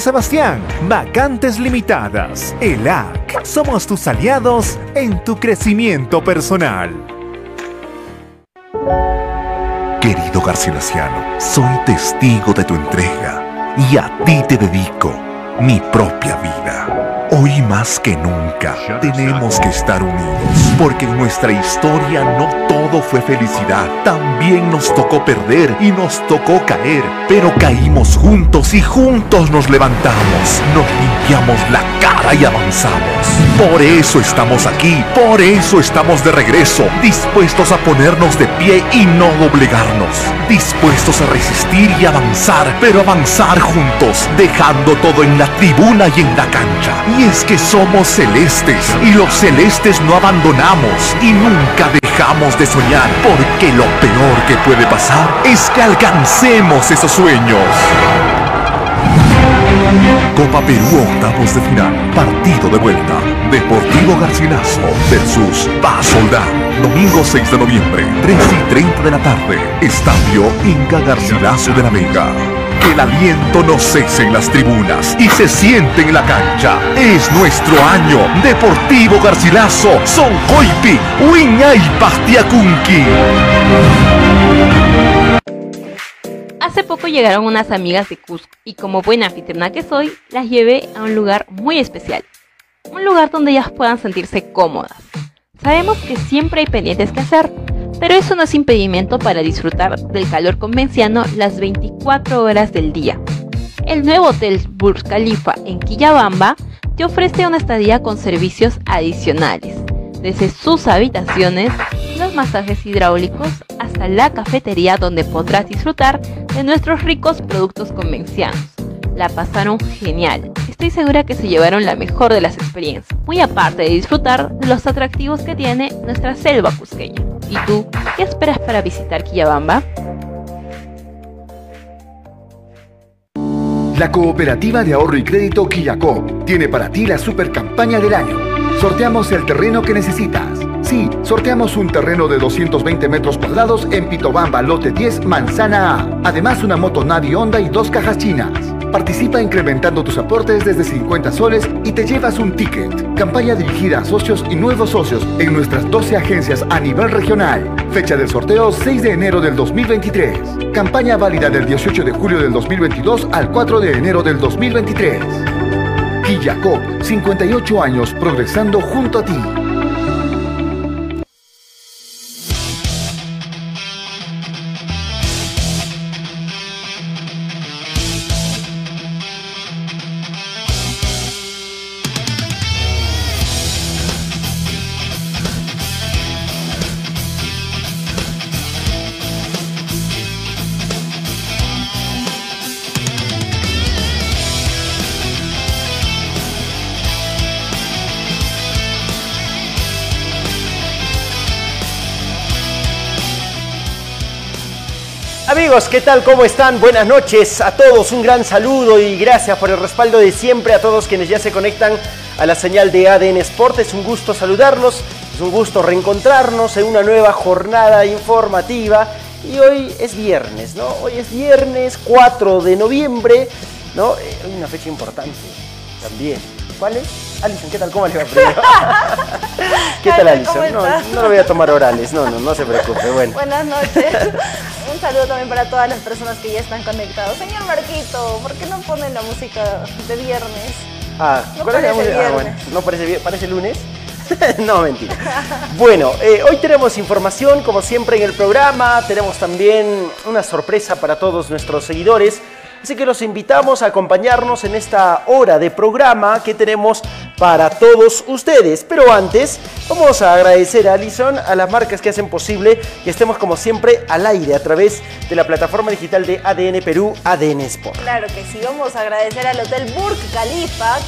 Sebastián. Vacantes limitadas. ELAC. Somos tus aliados en tu crecimiento personal. Querido Garcilaciano, soy testigo de tu entrega y a ti te dedico mi propia vida. Hoy más que nunca tenemos que estar unidos, porque en nuestra historia no todo fue felicidad. También nos tocó perder y nos tocó caer, pero caímos juntos y juntos nos levantamos. Nos limpiamos la cara y avanzamos. Por eso estamos aquí, por eso estamos de regreso, dispuestos a ponernos de pie y no doblegarnos, dispuestos a resistir y avanzar, pero avanzar juntos, dejando todo en la tribuna y en la cancha. Es que somos celestes y los celestes no abandonamos y nunca dejamos de soñar, porque lo peor que puede pasar es que alcancemos esos sueños. Copa Perú octavos de final, partido de vuelta. Deportivo Garcilaso versus Paz. Domingo 6 de noviembre, 3 y 30 de la tarde. Estadio Inca Garcilaso de la Vega. Que el aliento no cese en las tribunas y se siente en la cancha. Es nuestro año. Deportivo Garcilaso, Son Coipi, Uiña y Pastiacunqui. Hace poco llegaron unas amigas de Cusco y como buena anfitriona que soy, las llevé a un lugar muy especial. Un lugar donde ellas puedan sentirse cómodas. Sabemos que siempre hay pendientes que hacer, pero eso no es impedimento para disfrutar del calor convenciano las 24 horas del día. El nuevo hotel Burj Khalifa en Quillabamba te ofrece una estadía con servicios adicionales, desde sus habitaciones, los masajes hidráulicos hasta la cafetería donde podrás disfrutar de nuestros ricos productos convencianos. La pasaron genial. Estoy segura que se llevaron la mejor de las experiencias, muy aparte de disfrutar de los atractivos que tiene nuestra selva cusqueña. ¿Y tú, qué esperas para visitar Quillabamba? La Cooperativa de Ahorro y Crédito Quillacop tiene para ti la super campaña del año. Sorteamos el terreno que necesitas. Sí, sorteamos un terreno de 220 metros cuadrados en Pitobamba, lote 10, manzana A. Además, una moto Navi Honda y dos cajas chinas. Participa incrementando tus aportes desde 50 soles y te llevas un ticket. Campaña dirigida a socios y nuevos socios en nuestras 12 agencias a nivel regional. Fecha del sorteo 6 de enero del 2023. Campaña válida del 18 de julio del 2022 al 4 de enero del 2023. Quillacop, 58 años progresando junto a ti. ¿Qué tal? ¿Cómo están? Buenas noches a todos, un gran saludo y gracias por el respaldo de siempre a todos quienes ya se conectan a la señal de ADN Sport. Es un gusto saludarlos, es un gusto reencontrarnos en una nueva jornada informativa y hoy es viernes, ¿no? Hoy es viernes 4 de noviembre, ¿no? Eh, Hoy una fecha importante también. ¿Cuál es? Alison, ¿qué tal? ¿Cómo le va primero? ¿Qué tal, Jaime, ¿cómo Alison? No, no lo voy a tomar orales, no, no, no se preocupe, bueno. Buenas noches. Un saludo también para todas las personas que ya están conectados. Señor Marquito, ¿por qué no ponen la música de viernes? Ah, No ¿cuál es la música? Ah, bueno, ¿no parece? ¿Parece lunes? no, mentira. Bueno, eh, hoy tenemos información, como siempre, en el programa. Tenemos también una sorpresa para todos nuestros seguidores. Así que los invitamos a acompañarnos en esta hora de programa que tenemos para todos ustedes. Pero antes, vamos a agradecer a Alison, a las marcas que hacen posible que estemos como siempre al aire a través de la plataforma digital de ADN Perú, ADN Sport. Claro que sí, vamos a agradecer al Hotel Burj Khalifa,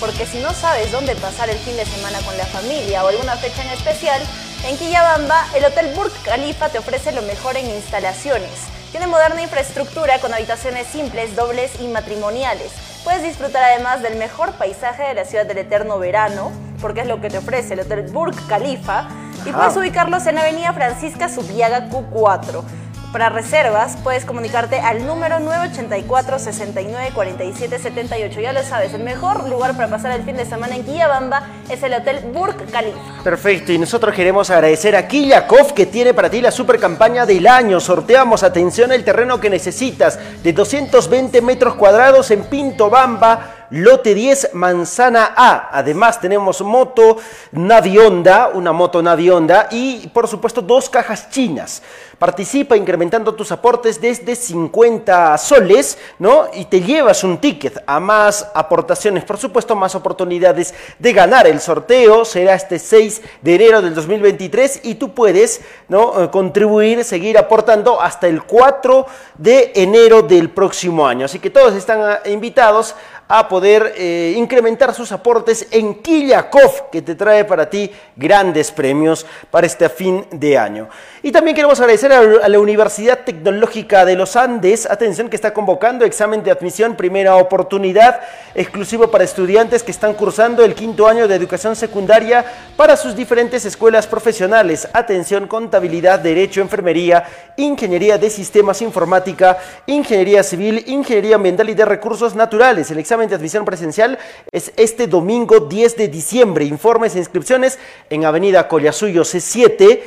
porque si no sabes dónde pasar el fin de semana con la familia o alguna fecha en especial, en Quillabamba, el Hotel Burj Khalifa te ofrece lo mejor en instalaciones. Tiene moderna infraestructura con habitaciones simples, dobles y matrimoniales. Puedes disfrutar además del mejor paisaje de la ciudad del eterno verano, porque es lo que te ofrece el Hotel Burj Khalifa, y puedes ubicarlos en avenida Francisca Subiaga Q4. Para reservas puedes comunicarte al número 984 69 47 78. Ya lo sabes, el mejor lugar para pasar el fin de semana en Quillabamba es el Hotel Burj Khalifa. Perfecto, y nosotros queremos agradecer a Kiyakov que tiene para ti la super campaña del año. Sorteamos, atención, el terreno que necesitas de 220 metros cuadrados en Pinto Bamba lote 10 Manzana A. Además tenemos moto Navionda, una moto Navionda y por supuesto dos cajas chinas. Participa incrementando tus aportes desde 50 soles, ¿no? Y te llevas un ticket a más aportaciones, por supuesto, más oportunidades de ganar. El sorteo será este 6 de enero del 2023 y tú puedes, ¿no? Eh, contribuir, seguir aportando hasta el 4 de enero del próximo año. Así que todos están ah, invitados a poder eh, incrementar sus aportes en Kiyakov, que te trae para ti grandes premios para este fin de año. Y también queremos agradecer a la Universidad Tecnológica de los Andes, atención que está convocando examen de admisión, primera oportunidad, exclusivo para estudiantes que están cursando el quinto año de educación secundaria para sus diferentes escuelas profesionales. Atención, contabilidad, derecho, enfermería, ingeniería de sistemas informática, ingeniería civil, ingeniería ambiental y de recursos naturales. El examen de admisión presencial es este domingo 10 de diciembre. Informes e inscripciones en Avenida Collasuyo C7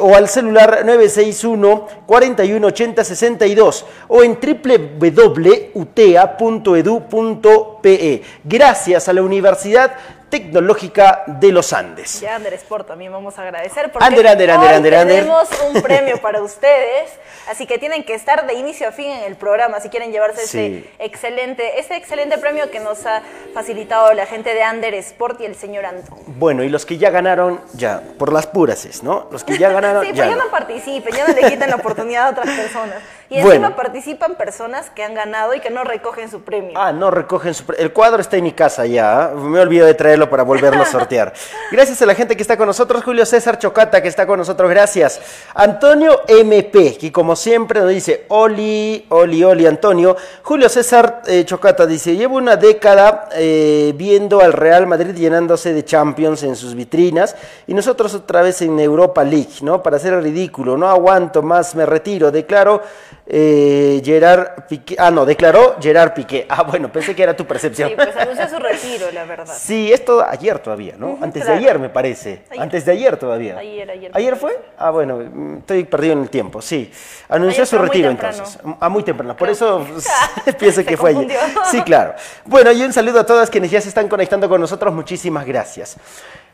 o al celular 961 4180 62 o en www.utea.edu.pe. Gracias a la Universidad Tecnológica de los Andes. Y a Ander Sport también vamos a agradecer porque Ander, Ander, Ander, tenemos un premio para ustedes, así que tienen que estar de inicio a fin en el programa si quieren llevarse Sí. ese excelente, ese excelente premio que nos ha facilitado la gente de Ander Sport y el señor Antón. Bueno, y los que ya ganaron, ya, por las purases, ¿no? Los que ya ganaron, Sí, ya. pero ya no. no participen, ya no le quiten la oportunidad a otras personas. Y Bueno. encima participan personas que han ganado y que no recogen su premio. Ah, no recogen su... pre- El cuadro está en mi casa ya. ¿ah? Me olvidé de traerlo para volverlo a sortear. Gracias a la gente que está con nosotros. Julio César Chocata que está con nosotros. Gracias. Antonio MP, que como siempre nos dice, Oli, Oli, Oli, Antonio. Julio César eh, Chocata dice, llevo una década eh, viendo al Real Madrid llenándose de Champions en sus vitrinas y nosotros otra vez en Europa League, ¿no? Para hacer el ridículo. No aguanto más, me retiro. Declaro eh, Gerard Piqué. Ah, no, declaró Gerard Piqué. Ah, bueno, pensé que era tu percepción. Sí, pues anunció su retiro, la verdad. Sí, esto ayer todavía, ¿no? Antes claro. de ayer, me parece. Ayer. Antes de ayer todavía. Ayer, ayer, ¿Ayer fue? Ah, bueno, mm, estoy perdido en el tiempo, sí. Anunció Ayer, su retiro entonces. Ah, muy temprano. Por Claro. eso pienso Se que fue ayer. Sí, claro. Bueno, y un saludo a todas quienes ya se están conectando con nosotros. Muchísimas gracias.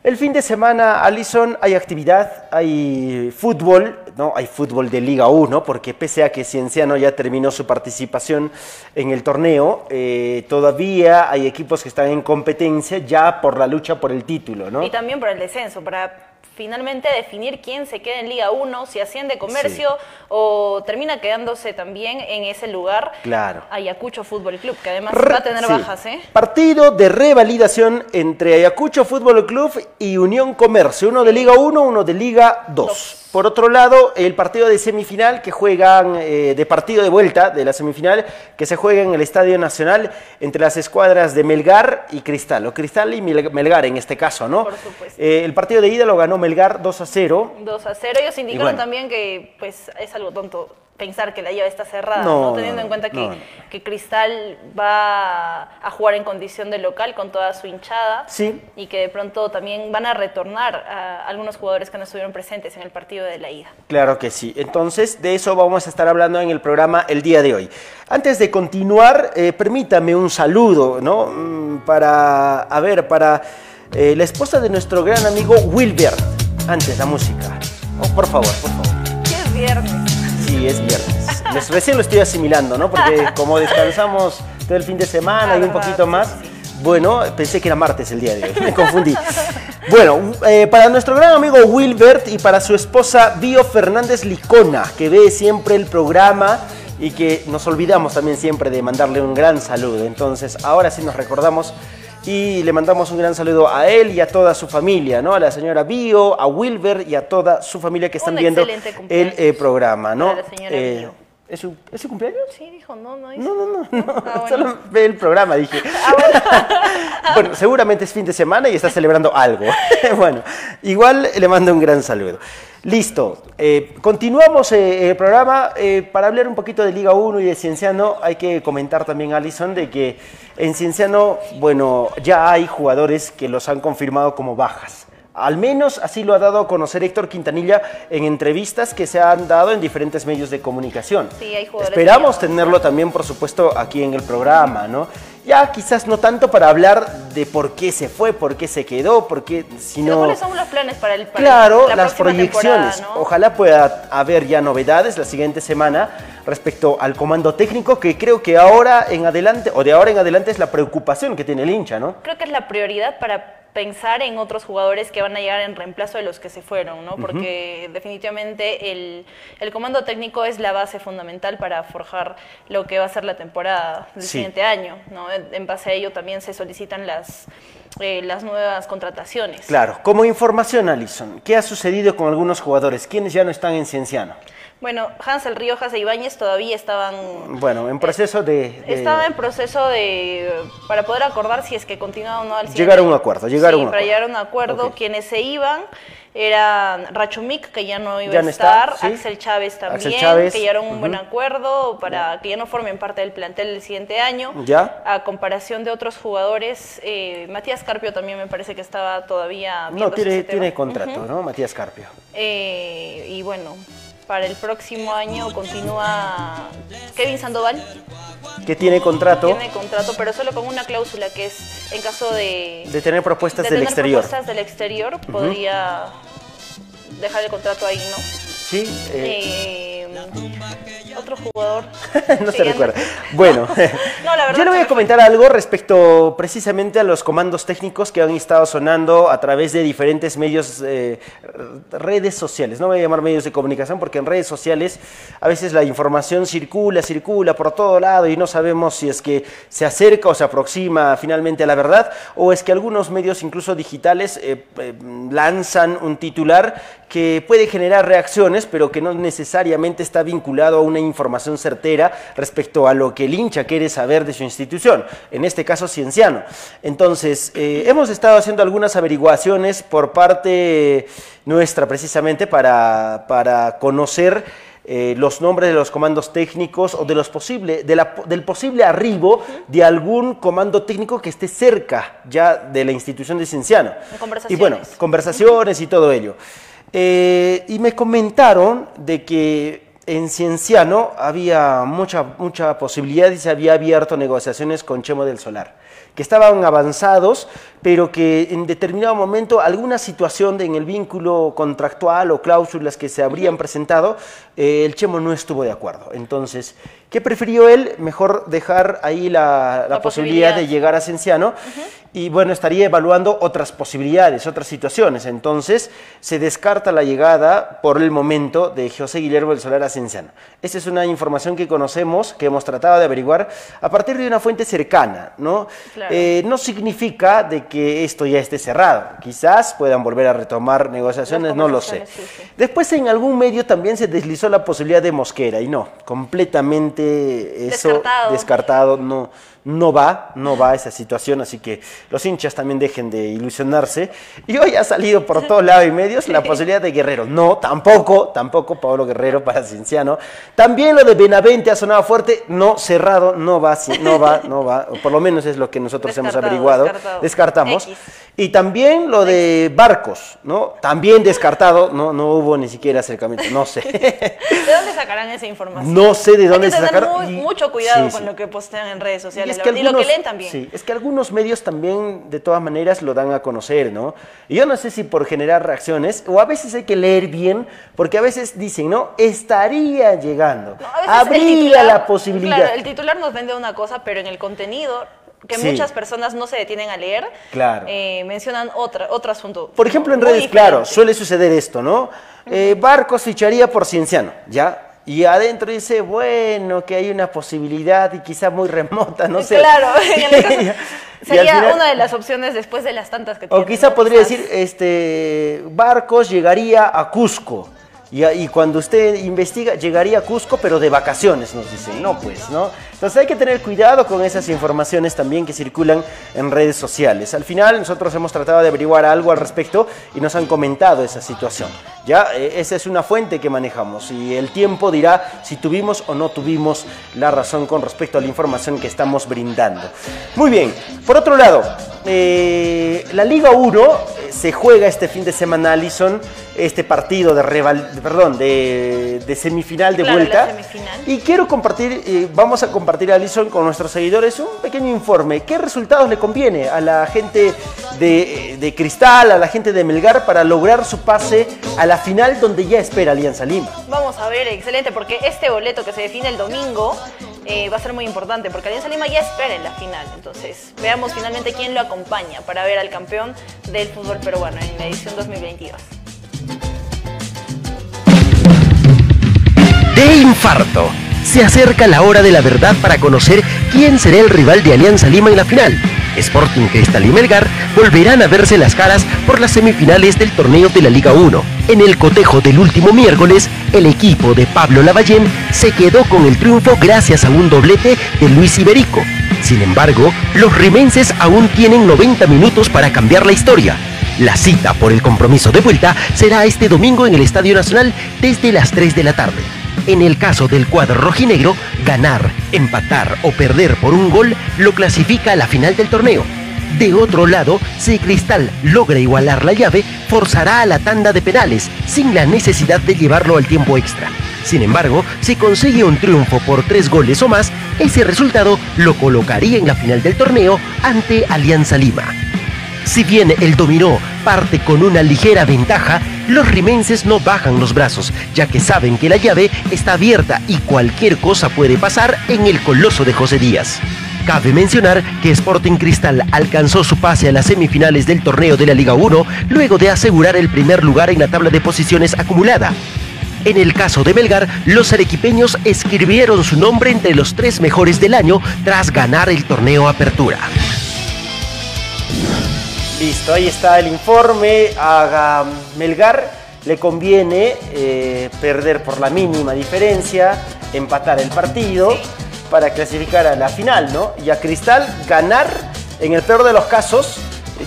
El fin de semana, Alison, hay actividad, hay fútbol, ¿no? Hay fútbol de Liga 1, porque pese a que Cienciano ya terminó su participación en el torneo, eh, todavía hay equipos que están en competencia ya por la lucha por el título, ¿no? Y también por el descenso, para finalmente definir quién se queda en Liga 1, si asciende comercio o termina quedándose también en ese lugar Claro. Ayacucho Fútbol Club, que además Re- va a tener sí. bajas, ¿eh? Partido de revalidación entre Ayacucho Fútbol Club y Unión Comercio, uno de Liga 1, uno de Liga 2. Por otro lado, el partido de semifinal que juegan, eh, de partido de vuelta de la semifinal, que se juega en el Estadio Nacional entre las escuadras de Melgar y Cristal, o Cristal y Mel- Melgar en este caso, ¿no? Por supuesto. Eh, el partido de ida lo ganó Melgar 2 a 0. 2 a 0. Ellos indicaron bueno. también que pues es algo tonto pensar que la llave está cerrada, No, ¿no? teniendo no, en cuenta que, que Cristal va a jugar en condición de local con toda su hinchada Sí. y que de pronto también van a retornar a algunos jugadores que no estuvieron presentes en el partido de la ida. Claro que sí. Entonces, de eso vamos a estar hablando en el programa el día de hoy. Antes de continuar, eh, permítame un saludo, ¿no? Mm, Para, a ver, para eh, la esposa de nuestro gran amigo Wilbert. Antes la música. Oh, por favor, por favor. Es viernes. Es viernes. Les- Recién lo estoy asimilando, ¿no? Porque como descansamos todo el fin de semana Ah, y un verdad, poquito sí, más, sí, bueno, pensé que era martes el día de hoy, me confundí. Bueno, eh, para nuestro gran amigo Wilbert y para su esposa Bio Fernández Licona, que ve siempre el programa y que nos olvidamos también siempre de mandarle un gran saludo. Entonces, ahora sí nos recordamos y le mandamos un gran saludo a él y a toda su familia, ¿no? A la señora Bio, a Wilber y a toda su familia que están Un viendo el eh, programa, ¿no? para la señora Eh, Bio. ¿es, su, ¿Es su cumpleaños? Sí, dijo, no, no. No, no, no, no. Ah, bueno. Solo ve el programa, dije. bueno. seguramente es fin de semana y está celebrando algo. bueno, igual le mando un gran saludo. Listo, eh, continuamos eh, el programa. eh, para hablar un poquito de Liga 1 y de Cienciano, hay que comentar también, Alison, de que en Cienciano, bueno, ya hay jugadores que los han confirmado como bajas. Al menos así lo ha dado a conocer Héctor Quintanilla en entrevistas que se han dado en diferentes medios de comunicación. Sí, hay jugadores Esperamos tenerlo también, por supuesto, aquí en el programa, ¿no? Ya quizás no tanto para hablar de por qué se fue, por qué se quedó, por qué, sino... ¿Cuáles son los planes para el para Claro, la las proyecciones. Ojalá pueda haber ya novedades la siguiente semana respecto al comando técnico, que creo que ahora en adelante, o de ahora en adelante, es la preocupación que tiene el hincha, ¿no? Creo que es la prioridad para pensar en otros jugadores que van a llegar en reemplazo de los que se fueron, ¿no? Porque definitivamente el, el comando técnico es la base fundamental para forjar lo que va a ser la temporada del Sí. siguiente año, ¿no? En, en base a ello también se solicitan las, eh, las nuevas contrataciones. Claro, como información, Alison, ¿qué ha sucedido con algunos jugadores? ¿Quiénes ya no están en Cienciano? Bueno, Hansel Riojas e Ibáñez todavía estaban Bueno, en proceso de... de- Estaba en proceso de para poder acordar si es que continúa o no al siguiente Llegar a un acuerdo, llegar a un para acuerdo. llegar a un acuerdo. Quienes se iban eran Rachumik, que ya no iba Ya a está, estar, sí. Axel Chávez también, Axel Chávez, que llegaron a un buen acuerdo para que ya no formen parte del plantel del siguiente año. Ya. A comparación de otros jugadores, eh, Matías Carpio también me parece que estaba todavía No, tiene, tiene contrato, ¿no? Matías Carpio. Eh, y bueno, para el próximo año continúa Kevin Sandoval. Que tiene contrato Tiene contrato, pero solo con una cláusula que es en caso de, de tener propuestas de del tener exterior. propuestas del exterior, podría dejar el contrato ahí, ¿no? Sí, eh, Eh, otro jugador. no se recuerda. Bueno, No, la yo le voy a me comentar algo respecto precisamente a los comandos técnicos que han estado sonando a través de diferentes medios, eh, redes sociales. No voy a llamar medios de comunicación porque en redes sociales a veces la información circula, circula por todo lado y no sabemos si es que se acerca o se aproxima finalmente a la verdad o es que algunos medios incluso digitales eh, eh, lanzan un titular que puede generar reacciones, pero que no necesariamente está vinculado a una información certera respecto a lo que el hincha quiere saber de su institución, en este caso Cienciano. Entonces, eh, hemos estado haciendo algunas averiguaciones por parte nuestra precisamente para, para conocer eh, los nombres de los comandos técnicos o de los posible, de la- del posible arribo de algún comando técnico que esté cerca ya de la institución de Cienciano. Y bueno, conversaciones y todo ello. Eh, y me comentaron de que en Cienciano había mucha, mucha posibilidad y se había abierto negociaciones con Chemo del Solar, que estaban avanzados, pero que en determinado momento alguna situación en el vínculo contractual o cláusulas que se habrían presentado, eh, el Chemo no estuvo de acuerdo. Entonces, ¿qué prefirió él? Mejor dejar ahí la, la La posibilidad de llegar a Cienciano y bueno, estaría evaluando otras posibilidades, otras situaciones. Entonces, se descarta la llegada por el momento de José Guillermo del Solar a Cienciano. Esta es una información que conocemos, que hemos tratado de averiguar a partir de una fuente cercana, ¿no? Claro. Eh, no significa de que esto ya esté cerrado. Quizás puedan volver a retomar negociaciones, no lo sé. conversaciones, sí, sí. Después en algún medio también se deslizó la posibilidad de Mosquera y no, completamente eso Descartado. descartado, no, no va, no va esa situación, así que los hinchas también dejen de ilusionarse. Y hoy ha salido por todos lados y medios la posibilidad de Guerrero. No, tampoco, tampoco Pablo Guerrero para Cienciano. También lo de Benavente ha sonado fuerte, no, cerrado, no va, no va, no va, o por lo menos es lo que nosotros hemos averiguado, descartado. descartamos. X. Y también lo de Barcos, ¿no? También descartado, no, no hubo ni siquiera acercamiento, no sé. ¿De dónde sacarán esa información? No sé de dónde Hay que se tener sacaron muy- y- mucho cuidado sí, con sí. lo que postean en redes sociales. Es que verdad, y lo algunos, que leen también. Sí, es que algunos medios también de todas maneras lo dan a conocer, ¿no? Y yo no sé si por generar reacciones o a veces hay que leer bien, porque a veces dicen, ¿no? Estaría llegando. No, a Habría titular- la posibilidad. Claro, el titular nos vende una cosa, pero en el contenido, que Sí. muchas personas no se detienen a leer, Claro. eh, mencionan otra, otro asunto. Por ejemplo, en redes, diferente. claro, suele suceder esto, ¿no? Eh, Barcos ficharía por Cienciano, ¿ya? Y adentro dice, bueno, que hay una posibilidad y quizá muy remota, no sé. Claro, en sería final- una de las opciones después de las tantas que O quizá ¿no? podría Quizás- decir, este, Barcos llegaría a Cusco. Y cuando usted investiga, llegaría a Cusco, pero de vacaciones, nos dicen. No, pues, ¿no? Entonces hay que tener cuidado con esas informaciones también que circulan en redes sociales. Al final, nosotros hemos tratado de averiguar algo al respecto y nos han comentado esa situación. Ya, Eh, esa es una fuente que manejamos y el tiempo dirá si tuvimos o no tuvimos la razón con respecto a la información que estamos brindando. Muy bien, por otro lado, eh, la Liga 1 eh, se juega este fin de semana, Alison, este partido de, reval- perdón, de, de semifinal de Claro, vuelta. semifinal. Y quiero compartir, eh, vamos a compartir, Alison, con nuestros seguidores un pequeño informe. ¿Qué resultados le conviene a la gente de, de Cristal, a la gente de Melgar para lograr su pase a la final donde ya espera Alianza Lima? Vamos a ver, excelente, porque este boleto que se define el domingo eh, va a ser muy importante, porque Alianza Lima ya espera en la final. Entonces, veamos finalmente quién lo acompaña para ver al campeón del fútbol peruano en la edición 2022. de infarto. Se acerca la hora de la verdad para conocer quién será el rival de Alianza Lima en la final. Sporting Cristal y Melgar volverán a verse las caras por las semifinales del torneo de la Liga 1. En el cotejo del último miércoles, el equipo de Pablo Lavallén se quedó con el triunfo gracias a un doblete de Luis Iberico. Sin embargo, los rimenses aún tienen 90 minutos para cambiar la historia. La cita por el compromiso de vuelta será este domingo en el Estadio Nacional desde las 3 de la tarde. En el caso del cuadro rojinegro, ganar, empatar o perder por un gol lo clasifica a la final del torneo. De otro lado, si Cristal logra igualar la llave, forzará a la tanda de penales, sin la necesidad de llevarlo al tiempo extra. Sin embargo, si consigue un triunfo por tres goles o más, ese resultado lo colocaría en la final del torneo ante Alianza Lima. Si bien el dominó parte con una ligera ventaja, los rimenses no bajan los brazos, ya que saben que la llave está abierta y cualquier cosa puede pasar en el coloso de José Díaz. Cabe mencionar que Sporting Cristal alcanzó su pase a las semifinales del torneo de la Liga 1 luego de asegurar el primer lugar en la tabla de posiciones acumulada. En el caso de Melgar, los arequipeños escribieron su nombre entre los tres mejores del año tras ganar el torneo Apertura. Listo, ahí está el informe. A Melgar le conviene eh, perder por la mínima diferencia, empatar el partido para clasificar a la final, ¿no? Y a Cristal ganar, en el peor de los casos,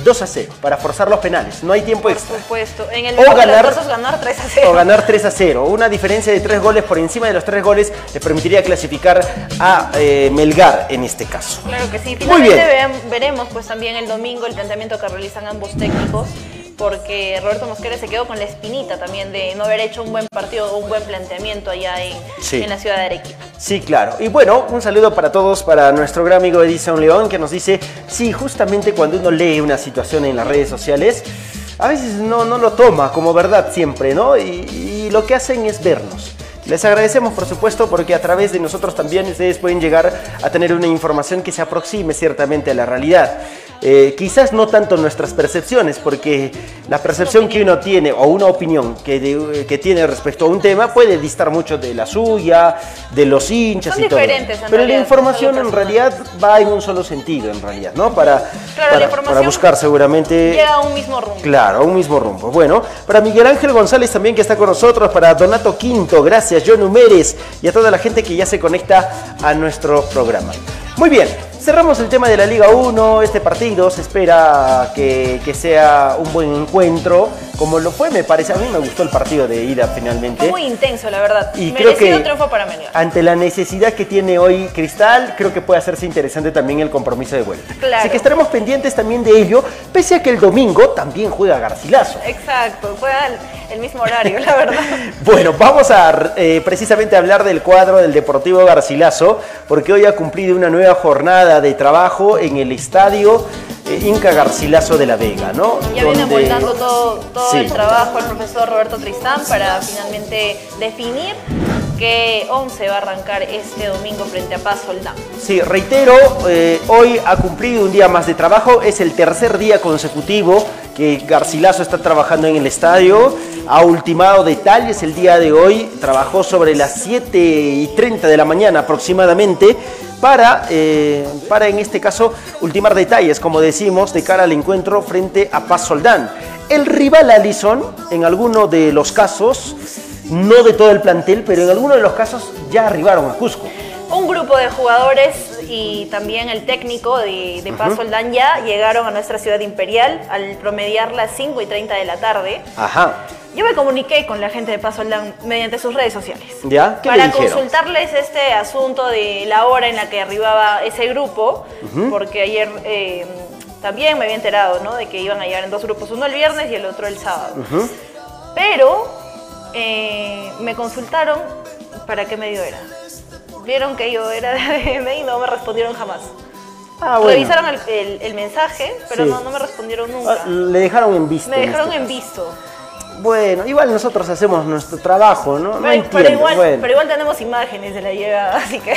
2 a 0 para forzar los penales. No hay tiempo Por extra. supuesto. En el O mejor de los ganar- casos, ganar 3 a 0. O ganar 3 a 0. Una diferencia de 3 goles por encima de los 3 goles le permitiría clasificar a eh, Melgar en este caso. Claro que sí. Muy Finalmente bien. veam- veremos pues también el domingo el planteamiento que realizan ambos técnicos, porque Roberto Mosquera se quedó con la espinita también de no haber hecho un buen partido o un buen planteamiento allá en, Sí. en la ciudad de Arequipa. Sí, claro. Y bueno, un saludo para todos, para nuestro gran amigo Edison León, que nos dice, sí, justamente cuando uno lee una situación en las redes sociales, a veces no, no lo toma como verdad siempre, ¿no? Y, y lo que hacen es vernos. Les agradecemos, por supuesto, porque a través de nosotros también ustedes pueden llegar a tener una información que se aproxime ciertamente a la realidad. Eh, quizás no tanto nuestras percepciones, porque la percepción que uno tiene o una opinión que, de- que tiene respecto a un tema puede distar mucho de la suya, de los hinchas Son y todo. Pero la información en realidad va en un solo sentido, en realidad, ¿no? Para, Claro, la para, para buscar seguramente... Llega a un mismo rumbo. Claro, a un mismo rumbo. Bueno, para Miguel Ángel González también que está con nosotros, para Donato Quinto, gracias, John Humérez y a toda la gente que ya se conecta a nuestro programa. Muy bien, cerramos el tema de la Liga 1, este partido se espera que, que sea un buen encuentro, como lo fue, me parece, a mí me gustó el partido de ida finalmente. Fue muy intenso, la verdad. Y creo Merecido que triunfo para Melgar. ante la necesidad que tiene hoy Cristal, creo que puede hacerse interesante también el compromiso de vuelta. Claro. Así que estaremos pendientes también de ello, pese a que el domingo también juega Garcilaso. Exacto, al- el mismo horario, la verdad. Bueno, vamos a eh, precisamente hablar del cuadro del Deportivo Garcilaso, porque hoy ha cumplido una nueva jornada de trabajo en el estadio eh, Inca Garcilaso de la Vega, ¿no? Ya viene Donde- montando todo, todo Sí. el trabajo el profesor Roberto Tristán para finalmente definir qué 11 va a arrancar este domingo frente a Paz Soldán. Sí, reitero, eh, hoy ha cumplido un día más de trabajo, es el tercer día consecutivo que Garcilaso está trabajando en el estadio, ha ultimado detalles el día de hoy, trabajó sobre las 7 y 30 de la mañana aproximadamente para, eh, para en este caso ultimar detalles, como decimos, de cara al encuentro frente a Paz Soldán. El rival Alison, en alguno de los casos, no de todo el plantel, pero en algunos de los casos ya arribaron a Cusco. Un grupo de jugadores y también el técnico de, de Paz Soldán ya llegaron a nuestra ciudad imperial al promediar las 5 y 30 de la tarde. Ajá. Yo me comuniqué con la gente de Paz Soldán mediante sus redes sociales. ¿Ya? ¿Qué para consultarles este asunto de la hora en la que arribaba ese grupo, porque ayer eh, también me había enterado ¿no? de que iban a llegar en dos grupos, uno el viernes y el otro el sábado. Pero eh, me consultaron para qué medio era. Vieron que yo era de ADM y no me respondieron jamás. Ah, bueno. Revisaron el, el- el mensaje, pero Sí. no, no me respondieron nunca. Ah, Le dejaron en visto. me en dejaron este en caso. visto. Bueno, igual nosotros hacemos nuestro trabajo, ¿no? No Pero, entiendo. pero igual, bueno. pero igual tenemos imágenes de la llegada, así que...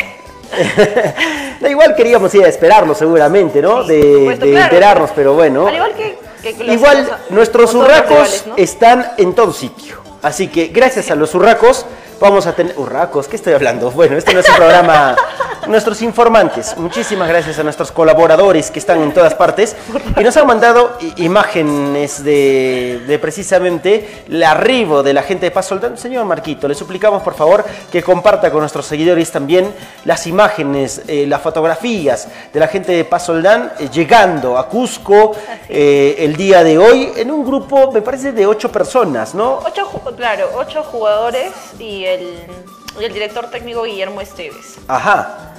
Da igual queríamos ir a esperarlo seguramente, ¿no? Sí, de por supuesto, de claro. enterarnos, pero bueno. Al igual que, que los- Igual los- nuestros los rivales, ¿no? están en todo sitio. Así que gracias a los urracos vamos a tener... Urracos, ¿qué estoy hablando? Bueno, este no es un programa... Nuestros informantes, muchísimas gracias a nuestros colaboradores que están en todas partes y nos han mandado imágenes de, de precisamente el arribo de la gente de Paz Soldán. Señor Marquito, le suplicamos por favor que comparta con nuestros seguidores también las imágenes, eh, las fotografías de la gente de Paz Soldán eh, llegando a Cusco eh, el día de hoy en un grupo, me parece, de ocho personas, ¿no? Ocho, claro, ocho jugadores y el, y el director técnico Guillermo Esteves. Ajá.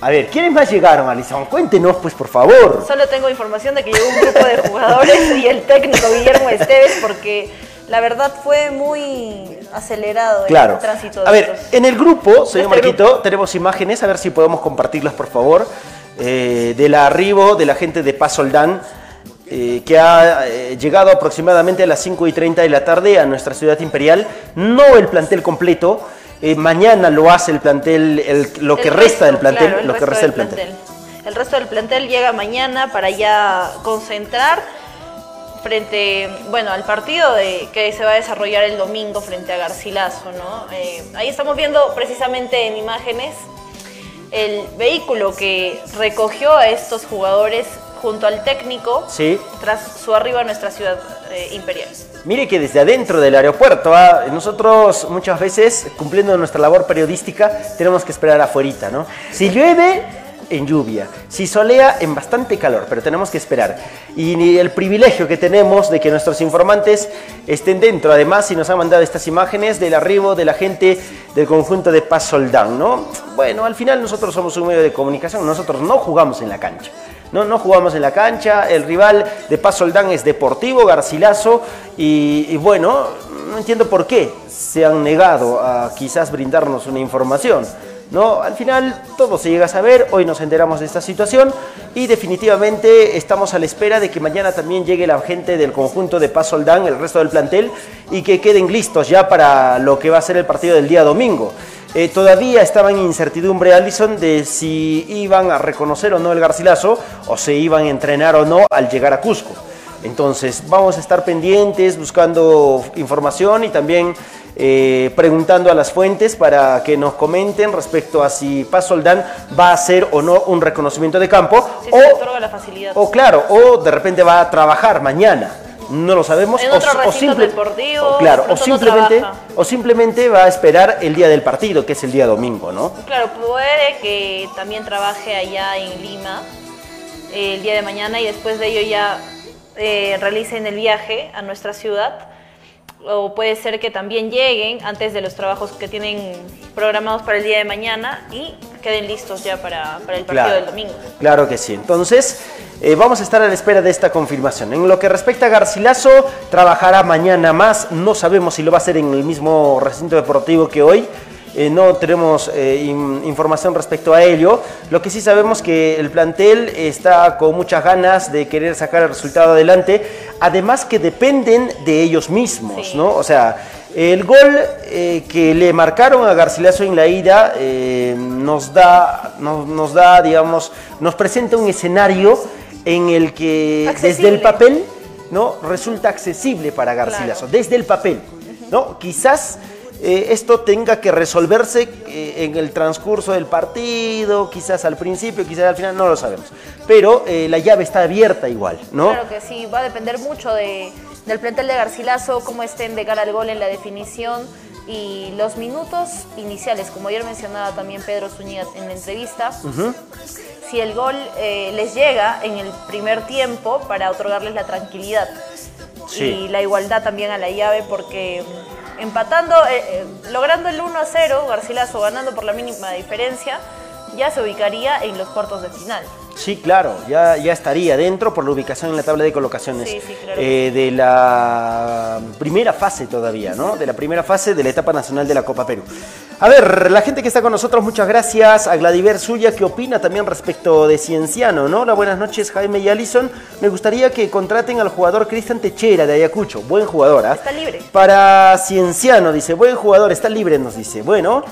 A ver, ¿quiénes más llegaron, Alison? Cuéntenos, pues, por favor. Solo tengo información de que llegó un grupo de jugadores y el técnico Guillermo Esteves porque la verdad fue muy acelerado Claro. el tránsito de A ver, estos- en el grupo, señor este Marquito, tenemos imágenes, a ver si podemos compartirlas, por favor, eh, del arribo de la gente de Paz Soldán, eh, que ha eh, llegado aproximadamente a las 5 y 30 de la tarde a nuestra ciudad imperial. No el plantel completo, eh, mañana lo hace el plantel, el- lo que resta del plantel, claro, lo que resto resta del plantel. El resto del plantel llega mañana para ya concentrar frente, bueno, al partido de, que se va a desarrollar el domingo frente a Garcilaso, ¿no? Ahí estamos viendo precisamente en imágenes el vehículo que recogió a estos jugadores junto al técnico Sí. tras su arribo a nuestra ciudad eh, imperial. Mire que desde adentro del aeropuerto, ah, nosotros muchas veces, cumpliendo nuestra labor periodística, tenemos que esperar afuerita, ¿no? Si llueve, en lluvia. Si solea, en bastante calor, pero tenemos que esperar. Y el privilegio que tenemos de que nuestros informantes estén dentro, además, y nos han mandado estas imágenes del arribo de la gente del conjunto de Paz Soldán, ¿no? Bueno, al final nosotros somos un medio de comunicación, nosotros no jugamos en la cancha. No, no jugamos en la cancha, el rival de Paz Soldán es Deportivo Garcilaso y, bueno, no entiendo por qué se han negado a quizás brindarnos una información. ¿no? Al final todo se llega a saber, hoy nos enteramos de esta situación y definitivamente estamos a la espera de que mañana también llegue la gente del conjunto de Paz Soldán, el resto del plantel, y que queden listos ya para lo que va a ser el partido del día domingo. Eh, todavía estaba en incertidumbre Allison de si iban a reconocer o no el Garcilaso o se iban a entrenar o no al llegar a Cusco. Entonces vamos a estar pendientes buscando información y también eh, preguntando a las fuentes para que nos comenten respecto a si Paz Soldán va a hacer o no un reconocimiento de campo la facilidad. o claro, o de repente va a trabajar mañana. No lo sabemos. En o, otro o deportivo, claro, o no simplemente, o simplemente va a esperar el día del partido, que es el día domingo, ¿no? Claro, puede que también trabaje allá en Lima eh, el día de mañana y después de ello ya eh, realicen el viaje a nuestra ciudad. O puede ser que también lleguen antes de los trabajos que tienen programados para el día de mañana y queden listos ya para, para el partido Claro. del domingo. Claro que sí. Entonces, eh, vamos a estar a la espera de esta confirmación. En lo que respecta a Garcilaso, trabajará mañana más. No sabemos si lo va a hacer en el mismo recinto deportivo que hoy. eh, no tenemos eh, in- información respecto a ello. Lo que sí sabemos que el plantel está con muchas ganas de querer sacar el resultado adelante, además que dependen de ellos mismos, Sí. ¿no? O sea, el gol eh, que le marcaron a Garcilaso en la ida nos da, nos, nos da, digamos, nos presenta un escenario en el que desde el papel, ¿no? Resulta accesible para Garcilaso, Claro. desde el papel, ¿no? Quizás eh, esto tenga que resolverse eh, en el transcurso del partido, quizás al principio, quizás al final, no lo sabemos. Pero eh, la llave está abierta igual, ¿no? Claro que sí, va a depender mucho de, del plantel de Garcilaso, cómo estén de cara al gol en la definición y los minutos iniciales, como ayer mencionaba también Pedro Zúñiga en la entrevista. Si el gol eh, les llega en el primer tiempo para otorgarles la tranquilidad Sí. y la igualdad también a la llave, porque empatando, eh, eh, logrando el 1 a 0, Garcilaso ganando por la mínima diferencia, ya se ubicaría en los cuartos de final. Sí, claro, ya, ya estaría dentro por la ubicación en la tabla de colocaciones Sí, sí, claro. eh, de la primera fase todavía, ¿no? De la primera fase de la etapa nacional de la Copa Perú. A ver, la gente que está con nosotros, muchas gracias. A Gladiver Suya, ¿qué opina también respecto de Cienciano, no? Hola, buenas noches, Jaime y Alison. Me gustaría que contraten al jugador Cristian Techera de Ayacucho. Buen jugador, ¿ah? Está libre. Para Cienciano, dice, buen jugador, está libre, nos dice. Bueno,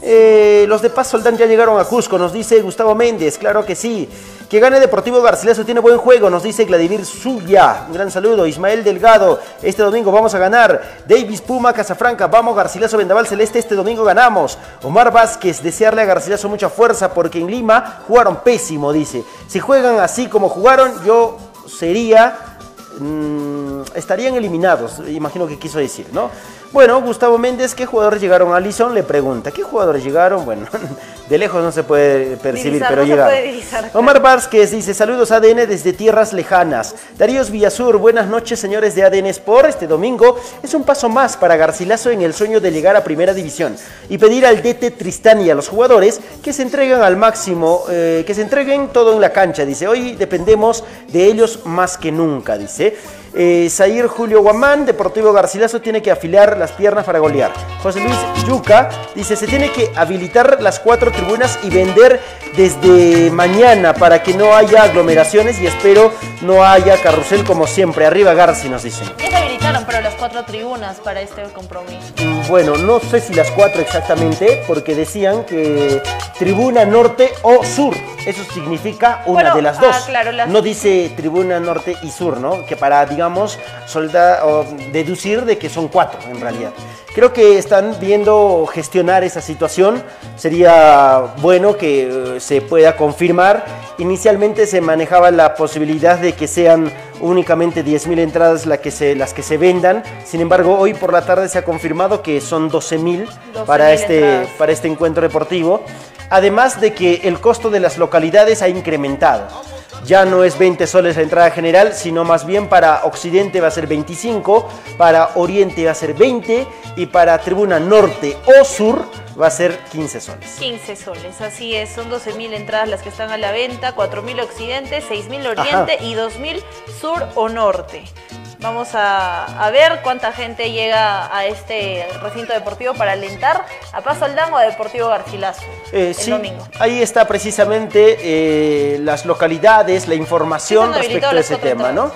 eh, los de Paz Soldán ya llegaron a Cusco, nos dice Gustavo Méndez, claro que sí. Que gane Deportivo Garcilaso, tiene buen juego, nos dice Vladimir Zuya. Un gran saludo. Ismael Delgado, este domingo vamos a ganar. Davis Puma, Casafranca, vamos Garcilaso Vendaval Celeste, este domingo ganamos. Omar Vázquez, desearle a Garcilaso mucha fuerza porque en Lima jugaron pésimo, dice. Si juegan así como jugaron, yo sería mm, estarían eliminados, imagino que quiso decir, ¿no? Bueno, Gustavo Méndez, ¿qué jugadores llegaron? Alison le pregunta, ¿qué jugadores llegaron? Bueno, de lejos no se puede percibir, Divisar, pero no se llegaron. puede divisar, claro. Omar Vázquez dice, saludos ADN desde tierras lejanas. Daríos Villasur, buenas noches señores de ADN Sport. Este domingo es un paso más para Garcilaso en el sueño de llegar a Primera División y pedir al DT Tristán y a los jugadores que se entreguen al máximo, eh, que se entreguen todo en la cancha. Dice, hoy dependemos de ellos más que nunca, dice. Eh, Zair Julio Guamán, Deportivo Garcilaso tiene que afilar las piernas para golear. José Luis Yuca dice, se tiene que habilitar las cuatro tribunas y vender desde mañana para que no haya aglomeraciones y espero no haya carrusel como siempre. Arriba Garci nos dicen. Ya se habilitaron, pero las cuatro tribunas para este compromiso. Bueno, no sé si las cuatro exactamente, porque decían que tribuna norte o sur. Eso significa una Bueno, de las ah, dos. claro, las- No dice tribuna norte y sur, ¿no? Que para, digamos, solda- o deducir de que son cuatro en realidad. Creo que están viendo gestionar esa situación. Sería bueno que eh, se pueda confirmar. Inicialmente se manejaba la posibilidad de que sean únicamente 10.000 entradas la que se, las que se vendan. Sin embargo, hoy por la tarde se ha confirmado que son 12.000 para 12.000 este, entradas. para este encuentro deportivo. Además de que el costo de las localidades ha incrementado. Ya no es 20 soles la entrada general, sino más bien para Occidente va a ser 25, para Oriente va a ser 20 y para Tribuna Norte o Sur va a ser 15 soles. 15 soles, así es, son 12.000 entradas las que están a la venta, 4.000 occidente, 6.000 oriente Ajá. y 2.000 sur o norte. Vamos a, a ver cuánta gente llega a este recinto deportivo para alentar a Paso Aldán o a Deportivo Garcilaso Eh, el sí, domingo. ahí está precisamente eh, las localidades, la información Sí, respecto a ese tema, ¿no?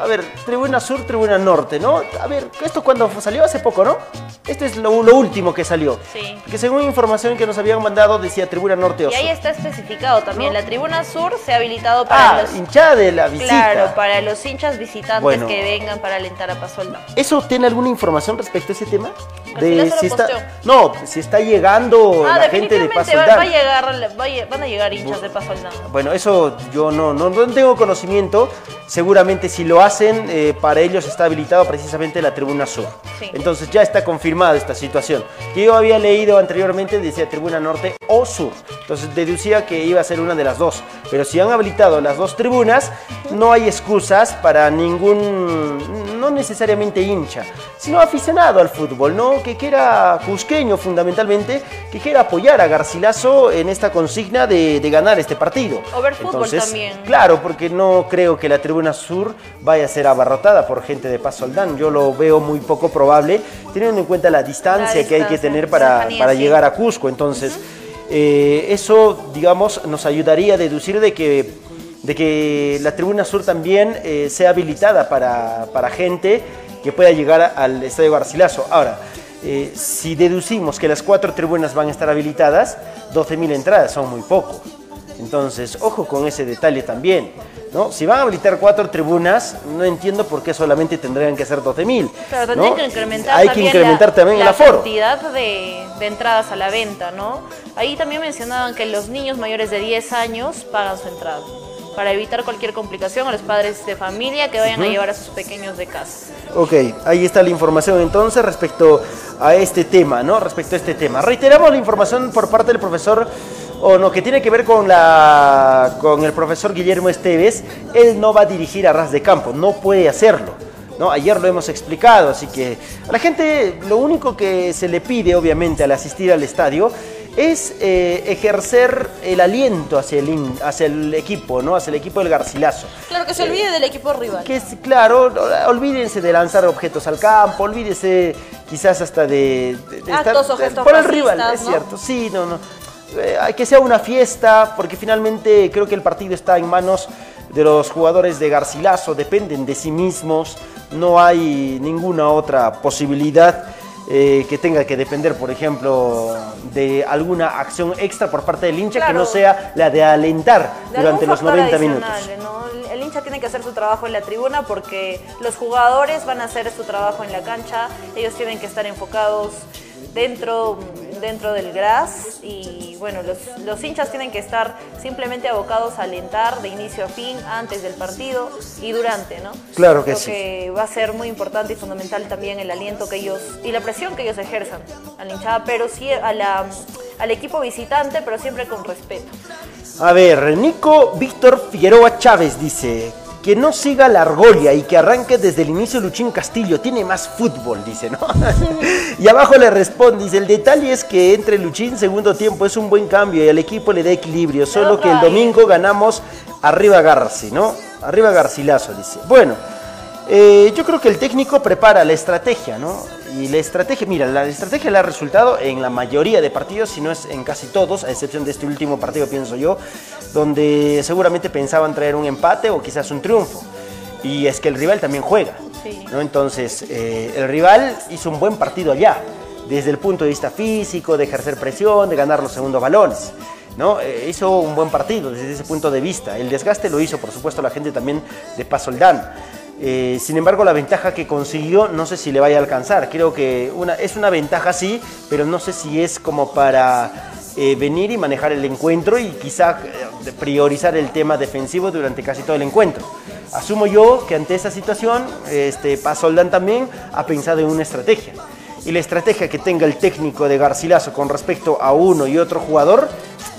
A ver, Tribuna Sur, Tribuna Norte, ¿no? A ver, esto cuando salió hace poco, ¿no? Esto es lo, lo último que salió. Sí. Que según información que nos habían mandado decía Tribuna Norte o Y ahí está especificado también, ¿No? la tribuna sur se ha habilitado para Ah, los... hinchada de la visita. Claro, para los hinchas visitantes Bueno. que vengan para alentar a. ¿Eso tiene alguna información respecto a ese tema? Si está, no, si está llegando Ah, la gente de Paso va, Aldán. va a llegar, va a- van a llegar hinchas de Paso. Bueno, eso yo no, no, no tengo conocimiento. Seguramente si lo hacen, eh, para ellos está habilitado precisamente la tribuna sur. Sí. Entonces ya está confirmada esta situación. Que yo había leído anteriormente, decía tribuna norte o sur. Entonces deducía que iba a ser una de las dos. Pero si han habilitado las dos tribunas, no hay excusas para ningún... No necesariamente hincha, sino aficionado al fútbol, ¿no? Que quiera cusqueño fundamentalmente, que quiera apoyar a Garcilaso en esta consigna de, ganar este partido. O ver fútbol también. Claro, porque no creo que la tribuna sur vaya a ser abarrotada por gente de Paso Aldán. Yo lo veo muy poco probable, teniendo en cuenta la distancia, que hay que tener para, para llegar a Cusco. Entonces, eh, eso, digamos, nos ayudaría a deducir de que, de que la tribuna sur también eh, sea habilitada para, para, gente que pueda llegar al Estadio Garcilaso. Ahora, eh, si deducimos que las cuatro tribunas van a estar habilitadas, 12.000 entradas son muy poco. Entonces, ojo con ese detalle también. ¿no? Si van a habilitar cuatro tribunas, no entiendo por qué solamente tendrían que ser 12.000. Pero tendrían que incrementar Hay que incrementar también la, el aforo. cantidad de, de, entradas a la venta, ¿no? Ahí también mencionaban que los niños mayores de 10 años pagan su entrada para evitar cualquier complicación a los padres de familia que vayan a llevar a sus pequeños de casa. Ok, ahí está la información entonces respecto a este tema, ¿no? Respecto a este tema. Reiteramos la información por parte del profesor o no, que tiene que ver con, la, con el profesor Guillermo Esteves, él no va a dirigir a ras de campo, no puede hacerlo. ¿no? Ayer lo hemos explicado, así que a la gente lo único que se le pide, obviamente, al asistir al estadio es eh, ejercer el aliento hacia el, hacia el equipo, ¿no? Hacia el equipo del Garcilaso. Claro, que se olvide del equipo rival. Que es, claro, olvídense de lanzar objetos al campo, olvídense quizás hasta de, Actos o gestos por el rival, es cierto. Sí, no, no. Eh, que sea una fiesta, porque finalmente creo que el partido está en manos de los jugadores de Garcilaso, dependen de sí mismos, no hay ninguna otra posibilidad eh, que tenga que depender, por ejemplo, de alguna acción extra por parte del hincha que no sea la de alentar durante los 90 minutos. El hincha tiene que hacer su trabajo en la tribuna porque los jugadores van a hacer su trabajo en la cancha, ellos tienen que estar enfocados dentro, dentro del GRAS y bueno, los, los, hinchas tienen que estar simplemente abocados a alentar de inicio a fin, antes del partido y durante, ¿no? Claro que Creo sí. que va a ser muy importante y fundamental también el aliento que ellos y la presión que ellos ejerzan a la hinchada, pero sí a la, al equipo visitante, pero siempre con respeto. A ver, Nico Víctor Figueroa Chávez dice, que no siga la argolla y que arranque desde el inicio Luchín Castillo. Tiene más fútbol, dice, ¿no? y abajo le responde, dice, el detalle es que entre Luchín segundo tiempo es un buen cambio y al equipo le da equilibrio, solo que el domingo ganamos arriba Garci, ¿no? Arriba Garcilaso, dice. Bueno, eh, yo creo que el técnico prepara la estrategia, ¿no? Y la estrategia, mira, la estrategia le ha resultado en la mayoría de partidos, si no es en casi todos, a excepción de este último partido, pienso yo, donde seguramente pensaban traer un empate o quizás un triunfo. Y es que el rival también juega, ¿no? Entonces, eh, el rival hizo un buen partido allá, desde el punto de vista físico, de ejercer presión, de ganar los segundos balones. ¿no? Eh, hizo un buen partido desde ese punto de vista. El desgaste lo hizo, por supuesto, la gente también de Pasoldán. Eh, sin embargo, la ventaja que consiguió no sé si le vaya a alcanzar. Creo que es una ventaja sí, pero no sé si es como para eh, venir y manejar el encuentro y quizá eh, priorizar el tema defensivo durante casi todo el encuentro. Asumo yo que ante esa situación, este, Pasoldán también ha pensado en una estrategia. Y la estrategia que tenga el técnico de Garcilaso con respecto a uno y otro jugador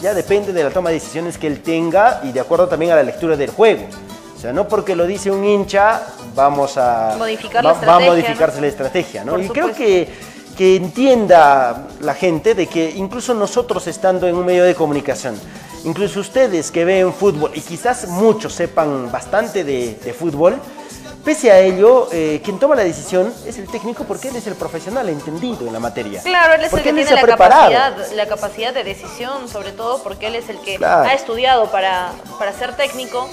ya depende de la toma de decisiones que él tenga y de acuerdo también a la lectura del juego. O sea, no porque lo dice un hincha vamos a, Modificar va, la va a estrategia, modificarse ¿no? la estrategia. ¿no? Por Y creo que, que entienda la gente de que incluso nosotros estando en un medio de comunicación, incluso ustedes que ven fútbol y quizás muchos sepan bastante de, de fútbol, pese a ello, eh, quien toma la decisión es el técnico porque él es el profesional entendido en la materia. Claro, él es el que tiene la preparado. capacidad, la capacidad de decisión, sobre todo porque él es el que Claro. ha estudiado para, para ser técnico.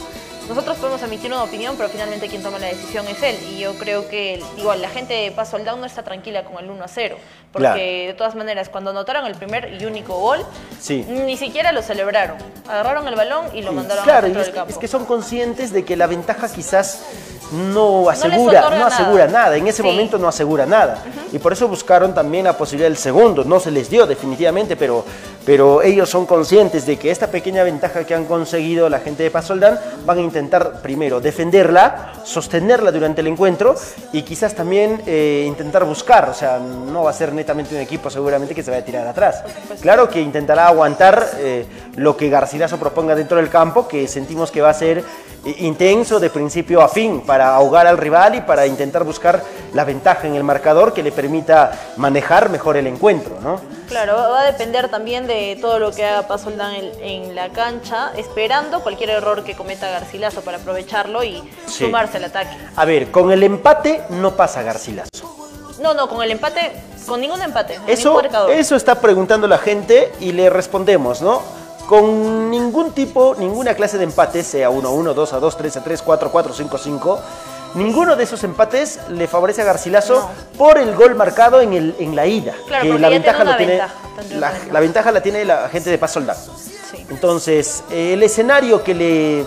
Nosotros podemos emitir una opinión, pero finalmente quien toma la decisión es él. Y yo creo que, igual, la gente de Paso al Down no está tranquila con el 1 a 0. Porque, Claro. de todas maneras, cuando anotaron el primer y único gol, Sí. ni siquiera lo celebraron. Agarraron el balón y lo mandaron Claro, al y centro es del que, campo. es que son conscientes de que la ventaja quizás no asegura, no nada. asegura nada. En ese Sí. momento no asegura nada. Y por eso buscaron también la posibilidad del segundo. No se les dio definitivamente, pero, pero ellos son conscientes de que esta pequeña ventaja que han conseguido la gente de Pasoldán van a intentar primero defenderla, sostenerla durante el encuentro y quizás también eh, intentar buscar. O sea, no va a ser netamente un equipo seguramente que se vaya a tirar atrás. Claro que intentará aguantar eh, lo que Garcilaso proponga dentro del campo, que sentimos que va a ser intenso de principio a fin para ahogar al rival y para intentar buscar la ventaja en el marcador que le permita manejar mejor el encuentro, ¿no? Claro, va a depender también de todo lo que haga Pasoldán en, en la cancha, esperando cualquier error que cometa Garcilaso para aprovecharlo y Sí. sumarse al ataque. A ver, con el empate no pasa Garcilaso. No, no, con el empate, con ningún empate. Eso, ningún eso está preguntando la gente y le respondemos, ¿no? Con ningún tipo, ninguna clase de empate, sea 1-1, 2-2, 3-3, 4-4, 5-5, ninguno de esos empates le favorece a Garcilaso No. por el gol marcado en, el, en la ida. Claro, que la ventaja, lo tiene, ventaja, la, la ventaja la tiene la gente de Paz Soldán. Sí. Entonces, eh, el escenario que le,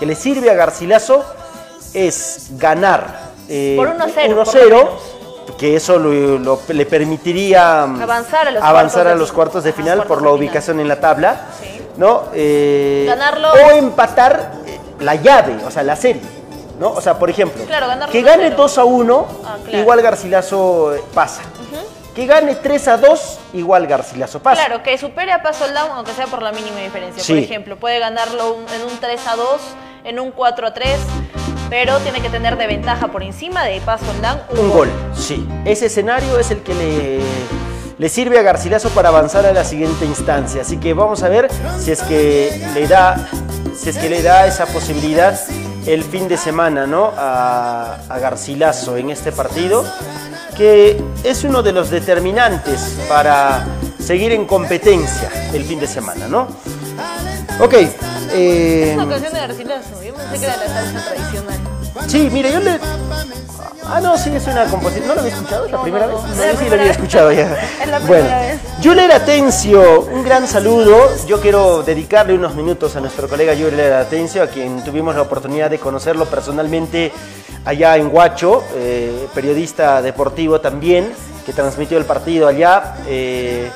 que le sirve a Garcilaso es ganar eh, Por 1-0, por lo 1-0, menos. que eso lo- lo- le permitiría Avanzar a los avanzar cuartos a de los fin- cuartos de ajá, final cuartos por la final. ubicación en la tabla, Sí. ¿No? Eh, Ganarlo- O empatar eh, la llave, o sea, la serie, ¿no? O sea, por ejemplo, Claro, que 1-0. gane 2 a 1, Ah, claro. igual Garcilaso eh, pasa. Que gane 3 a 2, igual Garcilaso pasa. Claro, que supere a Pasoldán, aunque sea por la mínima diferencia. Sí. Por ejemplo, puede ganarlo un- en un 3 a 2, en un 4 a 3, pero tiene que tener de ventaja por encima de Pasoldán Un gol, sí. Ese escenario es el que le, le sirve a Garcilaso para avanzar a la siguiente instancia. Así que vamos a ver si es que le da, si es que le da esa posibilidad el fin de semana, ¿no? A, a Garcilaso en este partido, que es uno de los determinantes para seguir en competencia el fin de semana, ¿no? Ok. eh, Es una canción de Garcilaso, yo pensé que era la salsa tradicional. Sí, mire, yo le. Ah, no, sí, es una composición. ¿No lo había escuchado? ¿Es la primera vez? no, yo sí lo había escuchado ya. Es la bueno, primera vez. Yuler Atencio, un gran saludo. Yo quiero dedicarle unos minutos a nuestro colega Yuler Atencio, a quien tuvimos la oportunidad de conocerlo personalmente allá en Huacho, eh, periodista deportivo también, que transmitió el partido allá. eh,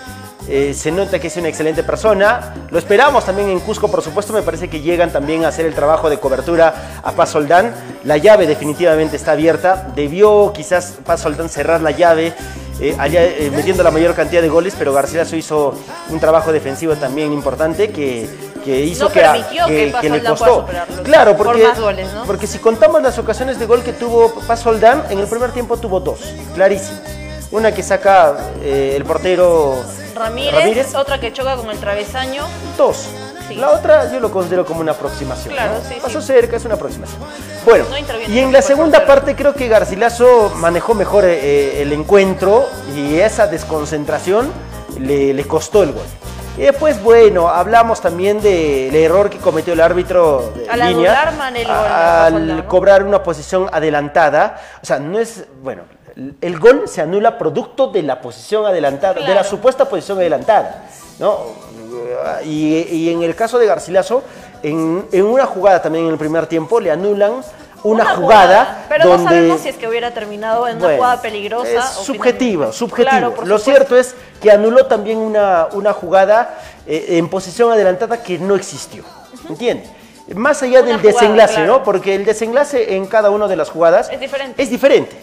eh, se nota que es una excelente persona. Lo esperamos también en Cusco, por supuesto. Me parece que llegan también a hacer el trabajo de cobertura a Paz Soldán. La llave definitivamente está abierta. Debió quizás Paz Soldán cerrar la llave. eh, allá eh, metiendo la mayor cantidad de goles, pero Garcilaso hizo un trabajo defensivo también importante que, que hizo No que, permitió que Paz le costó. Claro, Por porque, más goles, ¿no? porque si contamos las ocasiones de gol que tuvo Paz Soldán, en el primer tiempo tuvo dos, clarísimas. Una que saca eh, el portero Ramírez, otra que choca con el travesaño. Dos. Sí. La otra yo lo considero como una aproximación. Claro, ¿no? sí, sí. Pasó cerca, es una aproximación. Bueno, No y en la segunda parte creo que Garcilaso manejó mejor eh, el encuentro y esa desconcentración le, le costó el gol. Y después, bueno, hablamos también del error que cometió el árbitro de Al línea anular, al cobrar una posición adelantada. O sea, no es, bueno, el gol se anula producto de la posición adelantada, de la supuesta posición adelantada, ¿no? Y, y en el caso de Garcilaso, en, en una jugada también en el primer tiempo le anulan una, jugada, Pero donde... no sabemos si es que hubiera terminado en una jugada peligrosa. Es o subjetivo, finalmente- subjetivo. Claro, Lo supuesto. cierto es que anuló también una, una jugada eh, en posición adelantada que no existió. ¿Entiende? Más allá Una del jugada, desenlace, claro. ¿no? Porque el desenlace en cada una de las jugadas Es diferente. Es diferente,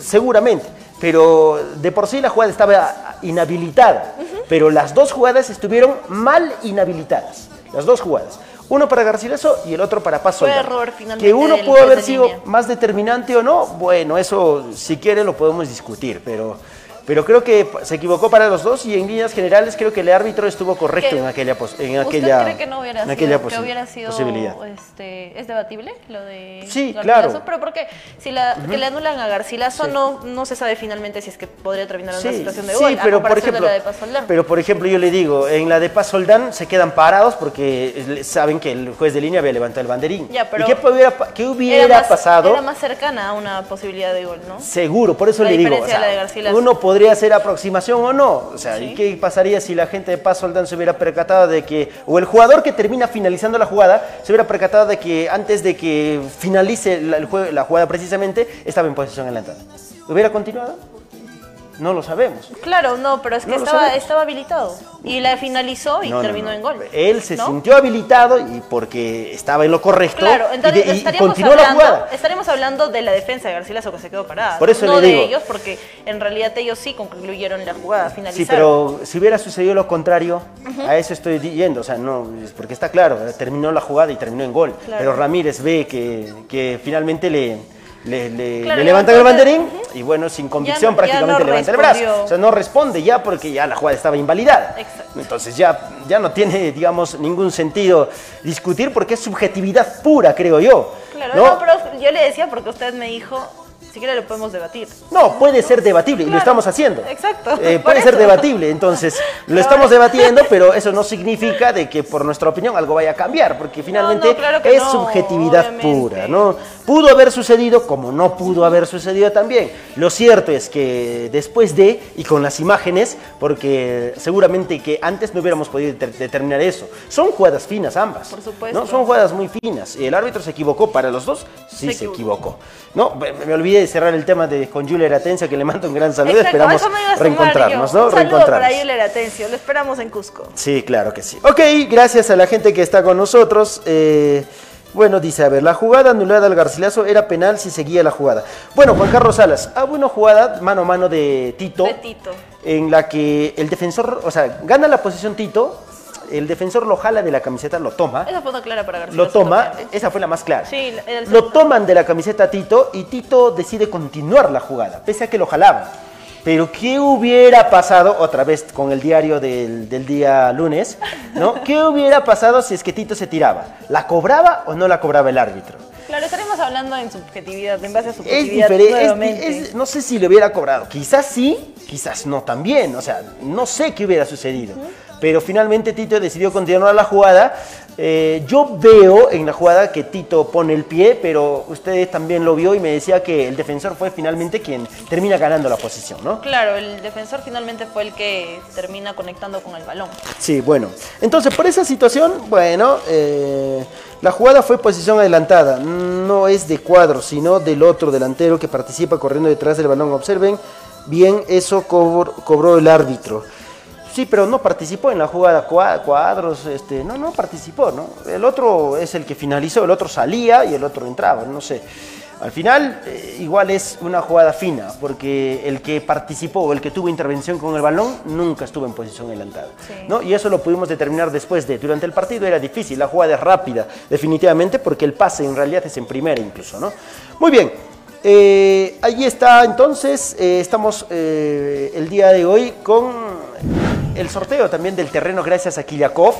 seguramente. Pero de por sí la jugada estaba inhabilitada. Pero las dos jugadas estuvieron mal inhabilitadas. Las dos jugadas. Uno para Garcilaso y el otro para error finalmente Que uno pudo haber sido línea. más determinante o no, bueno, eso si quiere lo podemos discutir, pero, pero creo que se equivocó para los dos y en líneas generales creo que el árbitro estuvo correcto en aquella, en ¿Usted aquella, cree que no hubiera en sido, aquella que hubiera sido este, es debatible lo de Sí, claro. Pero porque si la, que le anulan a Garcilaso Sí. no, no se sabe finalmente si es que podría terminar en una Sí, situación de sí, gol. a pero por comparación ejemplo, de la de Pasoldán. pero por ejemplo yo le digo, en la de Paz Soldán se quedan parados porque saben que el juez de línea había levantado el banderín. Ya, pero ¿Y qué hubiera, qué hubiera era más, pasado? Era más cercana a una posibilidad de gol, ¿no? Seguro, por eso La le digo, o sea, de uno podría hacer aproximación o no, o sea, Sí. ¿y qué pasaría si la gente de Paz Soldán se hubiera percatado de que, o el jugador que termina finalizando la jugada, se hubiera percatado de que antes de que finalice la, el jue- la jugada precisamente, estaba en posición adelantada? ¿Hubiera continuado? No lo sabemos. Claro, no, pero es que No estaba, estaba habilitado. Y la finalizó y No, terminó no. en gol. Él se sintió habilitado y porque estaba en lo correcto Claro, y entonces de- y, estaríamos, continuó la hablando, jugada. estaríamos hablando de la defensa de Garcilaso que se quedó parada. Por eso no le de digo. ellos, porque en realidad ellos sí concluyeron la jugada, finalizaron. Sí, pero si hubiera sucedido lo contrario, a eso estoy yendo, o sea, no, porque está claro, terminó la jugada y terminó en gol, Claro. pero Ramírez ve que, que finalmente le, le, le- Claro, le levantan el banderín y bueno, sin convicción no- prácticamente no levanta el brazo, respondió. o sea, no responde ya porque ya la jugada estaba invalidada. Exacto. Entonces ya, ya no tiene, digamos, ningún sentido discutir porque es subjetividad pura, creo yo. Claro, ¿no? no, pero yo le decía porque usted me dijo, si quiere lo podemos debatir. No, puede ser debatible y lo estamos haciendo. exacto, Eh, puede ser debatible, entonces lo estamos debatiendo, pero eso no significa de que por nuestra opinión algo vaya a cambiar, porque finalmente no, claro que es no, subjetividad obviamente. pura, ¿no? Pudo haber sucedido como no pudo haber sucedido también. Lo cierto es que después de, y con las imágenes, porque seguramente que antes no hubiéramos podido ter- determinar eso, son jugadas finas ambas. Por supuesto. ¿no? Son jugadas muy finas. ¿El árbitro se equivocó para los dos? Sí, Se se, equivocó. equivocó. No, me, me olvidé de cerrar el tema de con Julia Eratencia, que le mando un gran saludo. Exacto, Esperamos reencontrarnos. ¿no? Un saludo para Reencontrarnos. Lo esperamos en Cusco. Sí, claro que sí. Ok, gracias a la gente que está con nosotros. Eh, bueno, dice, a ver, la jugada anulada al Garcilaso era penal si seguía la jugada. Bueno, Juan Carlos Salas, ah, bueno, jugada mano a mano de Tito. De Tito. En la que el defensor, o sea, gana la posición Tito, el defensor lo jala de la camiseta, lo toma. Esa fue una clara para García. Lo toma, esa fue la más clara. Sí, el Lo toman de la camiseta a Tito y Tito decide continuar la jugada, pese a que lo jalaban. Pero ¿qué hubiera pasado, otra vez con el diario del, del día lunes, ¿no? ¿Qué hubiera pasado si es que Tito se tiraba? ¿La cobraba o no la cobraba el árbitro? Claro, estaremos hablando en subjetividad, en base a Es subjetividad diferente, nuevamente. no sé si le hubiera cobrado, quizás sí, quizás no también, o sea, no sé qué hubiera sucedido. Pero finalmente Tito decidió continuar la jugada. Eh, yo veo en la jugada que Tito pone el pie, pero usted también lo vio y me decía que el defensor fue finalmente quien termina ganando la posición, ¿no? Claro, el defensor finalmente fue el que termina conectando con el balón. Sí, bueno. Entonces, por esa situación, bueno, eh, la jugada fue posición adelantada. No es de cuadro, sino del otro delantero que participa corriendo detrás del balón. Observen bien, eso cobr- cobró el árbitro. Sí, pero no participó en la jugada cua- cuadros, este, no, no participó, ¿no? El otro es el que finalizó, el otro salía y el otro entraba, no sé. Al final, eh, igual es una jugada fina, porque el que participó o el que tuvo intervención con el balón nunca estuvo en posición adelantada. Sí. ¿no? Y eso lo pudimos determinar después de. Durante el partido era difícil, la jugada es rápida, definitivamente, porque el pase en realidad es en primera incluso. ¿no? Muy bien. Eh, ahí está entonces, eh, estamos eh, el día de hoy con el sorteo también del terreno gracias a Kiliakov,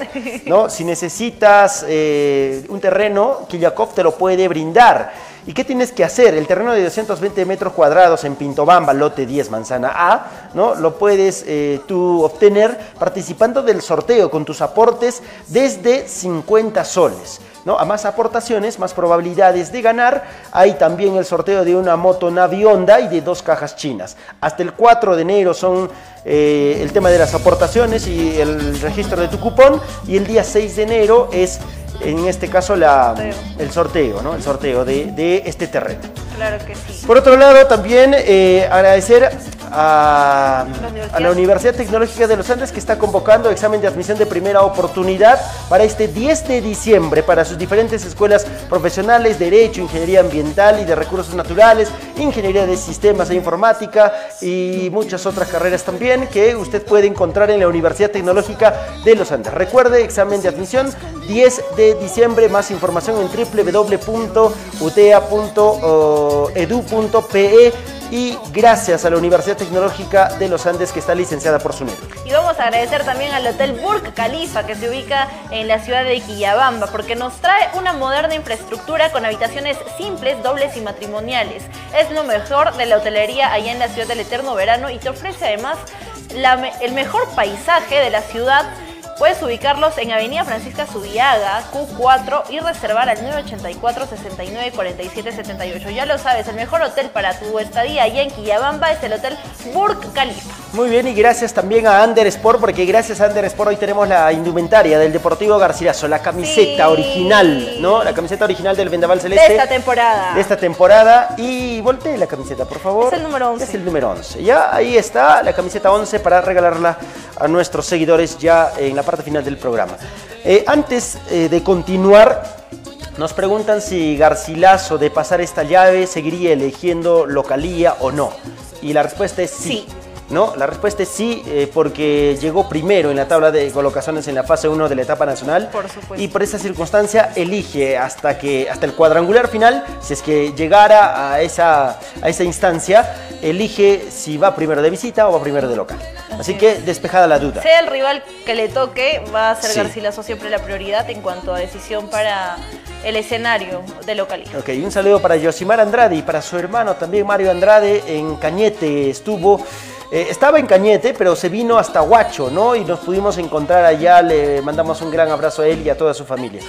¿no? Si necesitas un terreno, Kiliakov te lo puede brindar. ¿Y qué tienes que hacer? El terreno de 220 metros cuadrados en Pintobamba, lote 10, manzana A, ¿no? Lo puedes tú obtener participando del sorteo con tus aportes desde 50 soles. ¿No? A más aportaciones, más probabilidades de ganar. Hay también el sorteo de una moto Navi Honda y de dos cajas chinas. Hasta el 4 de enero son eh, el tema de las aportaciones y el registro de tu cupón. Y el día 6 de enero es, en este caso, la, Sorteo. el sorteo, ¿no? El sorteo de, de este terreno. Claro que sí. Por otro lado, también eh, agradecer a, La Universidad. a la Universidad Tecnológica de los Andes que está convocando examen de admisión de primera oportunidad para este 10 de diciembre para sus diferentes escuelas profesionales, Derecho, Ingeniería Ambiental y de Recursos Naturales, Ingeniería de Sistemas e Informática y muchas otras carreras también que usted puede encontrar en la Universidad Tecnológica de los Andes. Recuerde, examen de admisión 10 de diciembre, más información en www.utea.edu.pe y gracias a la Universidad Tecnológica de los Andes que está licenciada por SUNED. Y vamos a agradecer también al Hotel Burj Khalifa que se ubica en la ciudad de Quillabamba porque nos trae una moderna infraestructura con habitaciones simples, dobles y matrimoniales. Es lo mejor de la hotelería allá en la ciudad del eterno verano y te ofrece además el mejor paisaje de la ciudad. Puedes ubicarlos en Avenida Francisca Subiaga, Q4 y reservar al 984 69 47 78. Ya lo sabes, el mejor hotel para tu estadía allá en Quillabamba es el Hotel Burj Khalifa. Muy bien, y gracias también a Under Sport, porque gracias a Under Sport hoy tenemos la indumentaria del Deportivo Garcilaso, la camiseta Sí. original, ¿no? La camiseta original del Vendaval Celeste. De esta temporada. de esta temporada. Y voltee la camiseta, por favor. Es el número 11. Es el número 11. Ya ahí está la camiseta 11 para regalarla a nuestros seguidores ya en la parte final del programa. Eh, antes eh, de continuar, nos preguntan si Garcilaso de pasar esta llave seguiría eligiendo localía o no. Y la respuesta es sí. Sí. ¿No? La respuesta es sí, eh, porque llegó primero en la tabla de colocaciones en la fase 1 de la etapa nacional. Por supuesto. Y por esa circunstancia elige hasta que hasta el cuadrangular final, si es que llegara a esa, a esa instancia, elige si va primero de visita o va primero de local. Así que despejada la duda. Sea el rival que le toque, va a ser Sí. Garcilaso siempre la prioridad en cuanto a decisión para el escenario de localidad. Ok, un saludo para Yosimar Andrade y para su hermano también Mario Andrade en Cañete estuvo. Eh, estaba en Cañete, pero se vino hasta Huacho, ¿no? Y nos pudimos encontrar allá. Le mandamos un gran abrazo a él y a toda su familia.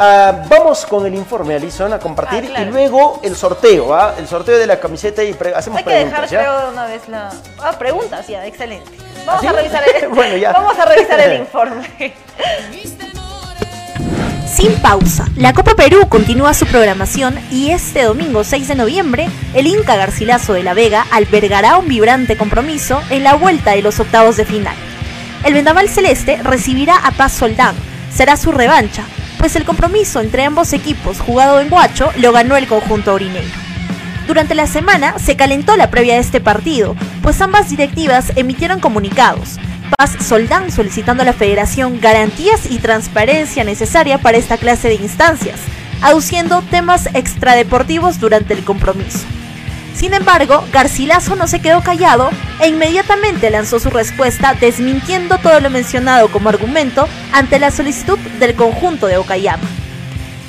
Ah, vamos con el informe, Alison, a compartir Ah, claro. y luego el sorteo, ¿ah? El sorteo de la camiseta y pre- hacemos Hay que preguntas, dejar, ¿ya? creo, de una vez la. Ah, preguntas, ya, excelente. Vamos ¿Ah, sí? a revisar el, Bueno, ya. Vamos a revisar el informe. Sin pausa, la Copa Perú continúa su programación y este domingo 6 de noviembre, el Inca Garcilaso de la Vega albergará un vibrante compromiso en la vuelta de los octavos de final. El Vendaval Celeste recibirá a Paz Soldán, será su revancha, pues el compromiso entre ambos equipos jugado en Guacho lo ganó el conjunto aurinegro. Durante la semana se calentó la previa de este partido, pues ambas directivas emitieron comunicados. Paz Soldán solicitando a la federación garantías y transparencia necesaria para esta clase de instancias, aduciendo temas extradeportivos durante el compromiso. Sin embargo, Garcilaso no se quedó callado e inmediatamente lanzó su respuesta desmintiendo todo lo mencionado como argumento ante la solicitud del conjunto de Okayama.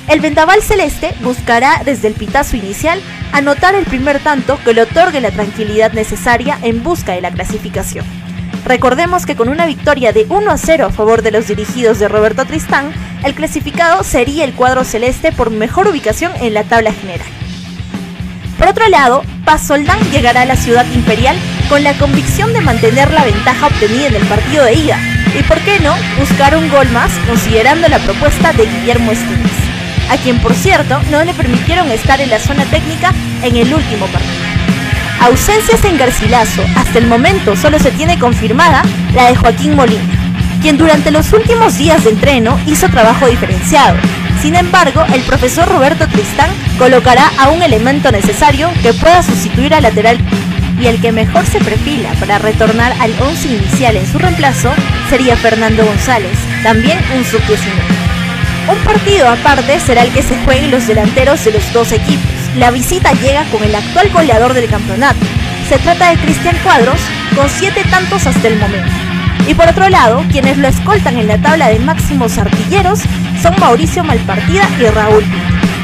El vendaval celeste buscará desde el pitazo inicial anotar el primer tanto que le otorgue la tranquilidad necesaria en busca de la clasificación. Recordemos que con una victoria de 1 a 0 a favor de los dirigidos de Roberto Tristán, el clasificado sería el cuadro celeste por mejor ubicación en la tabla general. Por otro lado, Paz Soldán llegará a la ciudad imperial con la convicción de mantener la ventaja obtenida en el partido de ida y, por qué no, buscar un gol más considerando la propuesta de Guillermo Estevez, a quien por cierto no le permitieron estar en la zona técnica en el último partido. Ausencias en Garcilaso, hasta el momento solo se tiene confirmada la de Joaquín Molina, quien durante los últimos días de entreno hizo trabajo diferenciado. Sin embargo, el profesor Roberto Tristán colocará a un elemento necesario que pueda sustituir al lateral y el que mejor se perfila para retornar al 11 inicial en su reemplazo sería Fernando González, también un sub-19. Un partido aparte será el que se jueguen los delanteros de los dos equipos. La visita llega con el actual goleador del campeonato. Se trata de Cristian Cuadros, con siete tantos hasta el momento. Y por otro lado, quienes lo escoltan en la tabla de máximos artilleros son Mauricio Malpartida y Raúl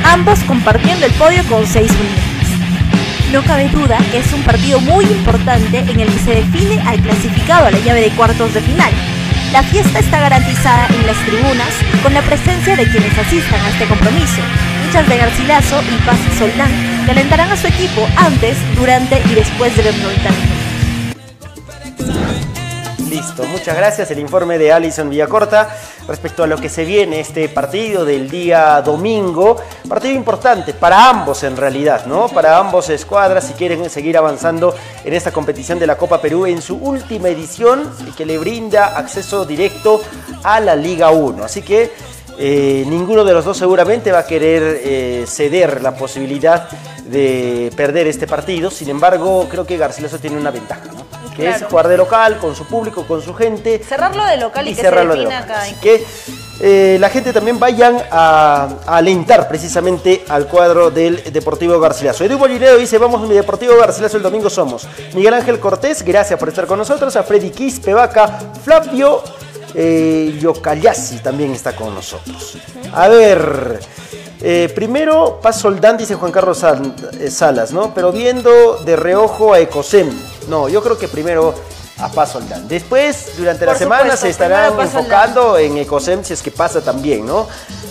ambos compartiendo el podio con seis unidades. No cabe duda que es un partido muy importante en el que se define al clasificado a la llave de cuartos de final. La fiesta está garantizada en las tribunas con la presencia de quienes asistan a este compromiso. Hinchas de Garcilaso y Paz Soldán que alentarán a su equipo antes, durante y después de los 90 minutos. Listo, muchas gracias. El informe de Alison Villacorta respecto a lo que se viene este partido del día domingo. Partido importante para ambos en realidad, ¿no? Para ambos escuadras si quieren seguir avanzando en esta competición de la Copa Perú en su última edición que le brinda acceso directo a la Liga 1. Así que eh, ninguno de los dos seguramente va a querer eh, ceder la posibilidad de perder este partido. Sin embargo, creo que Garcilaso tiene una ventaja, ¿no? Que es jugar de local, con su público, con su gente. Cerrarlo de local y, Y que se cerrarlo de local. acá. Así que eh, la gente también vayan a, a alentar precisamente al cuadro del Deportivo Garcilaso. Edu Bollinero dice, vamos mi Deportivo Garcilaso el domingo somos. Miguel Ángel Cortés, gracias por estar con nosotros. A Freddy Quispe Vaca, Flavio eh, también está con nosotros. A ver, eh, primero Paz Soldán, dice Juan Carlos eh, Salas, ¿no? Pero viendo de reojo a Ecosem. No, yo creo que primero a Soldán. Después, durante la semana, se estarán enfocando en Ecosem si es que pasa también, ¿no?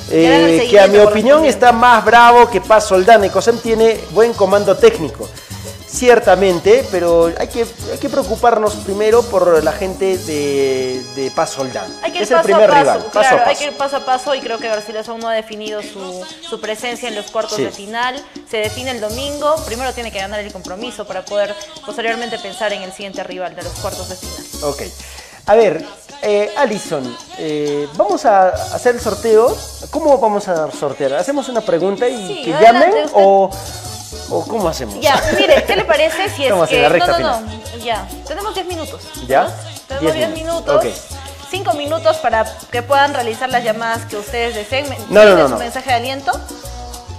Dan el Eh, que a mi opinión está más bravo que Paz Soldán. Ecosem tiene buen comando técnico. Ciertamente, pero hay que, hay que preocuparnos primero por la gente de, de Paz Soldán. Hay que ir es el paso primer a paso, rival, paso claro, a paso. hay que ir paso a paso y creo que Garcilaso aún no ha definido su, su presencia en los cuartos Sí. de final. Se define el domingo, primero tiene que ganar el compromiso para poder posteriormente pensar en el siguiente rival de los cuartos de final. Ok. A ver, eh, Alison, eh, vamos a hacer el sorteo. ¿Cómo vamos a sortear? ¿Hacemos una pregunta y Sí, que adelante, llamen usted. o, o cómo hacemos? Ya, mire, ¿qué le parece si es Estamos en que... la recta no, no, no, ya, tenemos 10 minutos. ¿Ya? Tenemos 10 10 minutos. minutos, 5 minutos para que puedan realizar las llamadas que ustedes deseen. No, no, ¿Tienen no, su no. mensaje de aliento?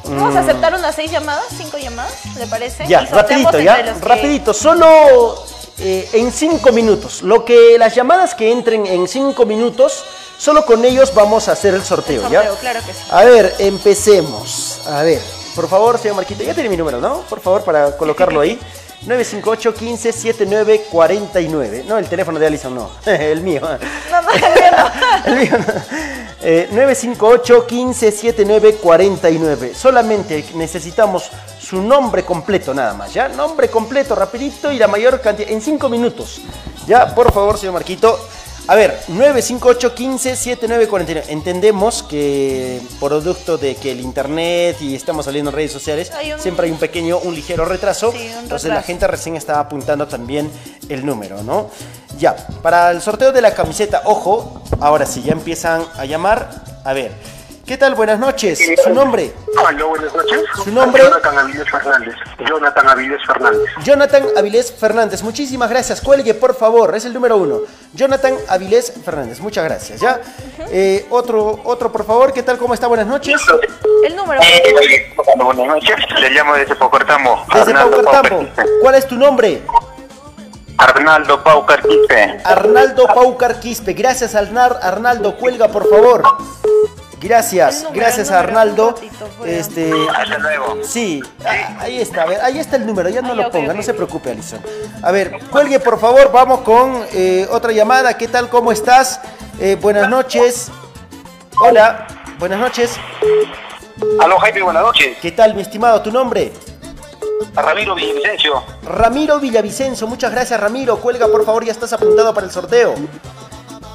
Vamos a aceptar unas 6 llamadas, 5 llamadas, ¿le parece? Ya, Y rapidito, ya, que- rapidito, solo eh, en cinco minutos. Lo que las llamadas que entren en cinco minutos, solo con ellos vamos a hacer el sorteo, El ¿ya? sorteo, claro que sí. A ver, empecemos. A ver, por favor, señor Marquito, ya tiene mi número, ¿no? Por favor, para colocarlo ahí. 958 15 79 49. No, el teléfono de Alison no. el mío. No, no, no. El mío no. Eh, 958 15 79 49. Solamente necesitamos su nombre completo nada más, ¿ya? Nombre completo, rapidito y la mayor cantidad, en 5 minutos. Ya, por favor, señor Marquito. A ver, 958 15 79 49. Entendemos que producto de que el internet y estamos saliendo en redes sociales, Hay un- siempre hay un pequeño, un ligero retraso. Sí, un Entonces la retraso. gente recién está apuntando también el número, ¿no? Ya, para el sorteo de la camiseta, ojo, ahora sí, ya empiezan a llamar. A ver, ¿qué tal? Buenas noches. ¿Su nombre? Aló, buenas noches. ¿Su nombre? Jonathan Avilés Fernández. Jonathan Avilés Fernández. Jonathan Avilés Fernández. Muchísimas gracias. Cuelgue, por favor. Es el número uno. Jonathan Avilés Fernández. Muchas gracias. ¿Ya? Eh, otro, otro, por favor. ¿Qué tal? ¿Cómo está? Buenas noches. El número. Aló, buenas noches. Le llamo desde Pocortamo. Desde Arnaldo Paucartambo. Paucar Quispe. ¿Cuál es tu nombre? Arnaldo Paucar Quispe. Arnaldo Paucar Quispe. Gracias, Arnar, Arnaldo. Cuelga, por favor. Gracias, número, gracias a Arnaldo. ratito. Este, Hasta luego. sí, ah, ahí está, a ver, ahí está el número, ya no Ay, lo ponga, no se preocupe, Alison. A ver, cuelgue por favor, vamos con eh, otra llamada. ¿Qué tal? ¿Cómo estás? Eh, buenas noches. Hola, buenas noches. Aló, Jaime, buenas noches. ¿Qué tal, mi estimado? ¿Tu nombre? Ramiro Villavicencio. Ramiro Villavicencio, muchas gracias Ramiro. Cuelga por favor, ya estás apuntado para el sorteo.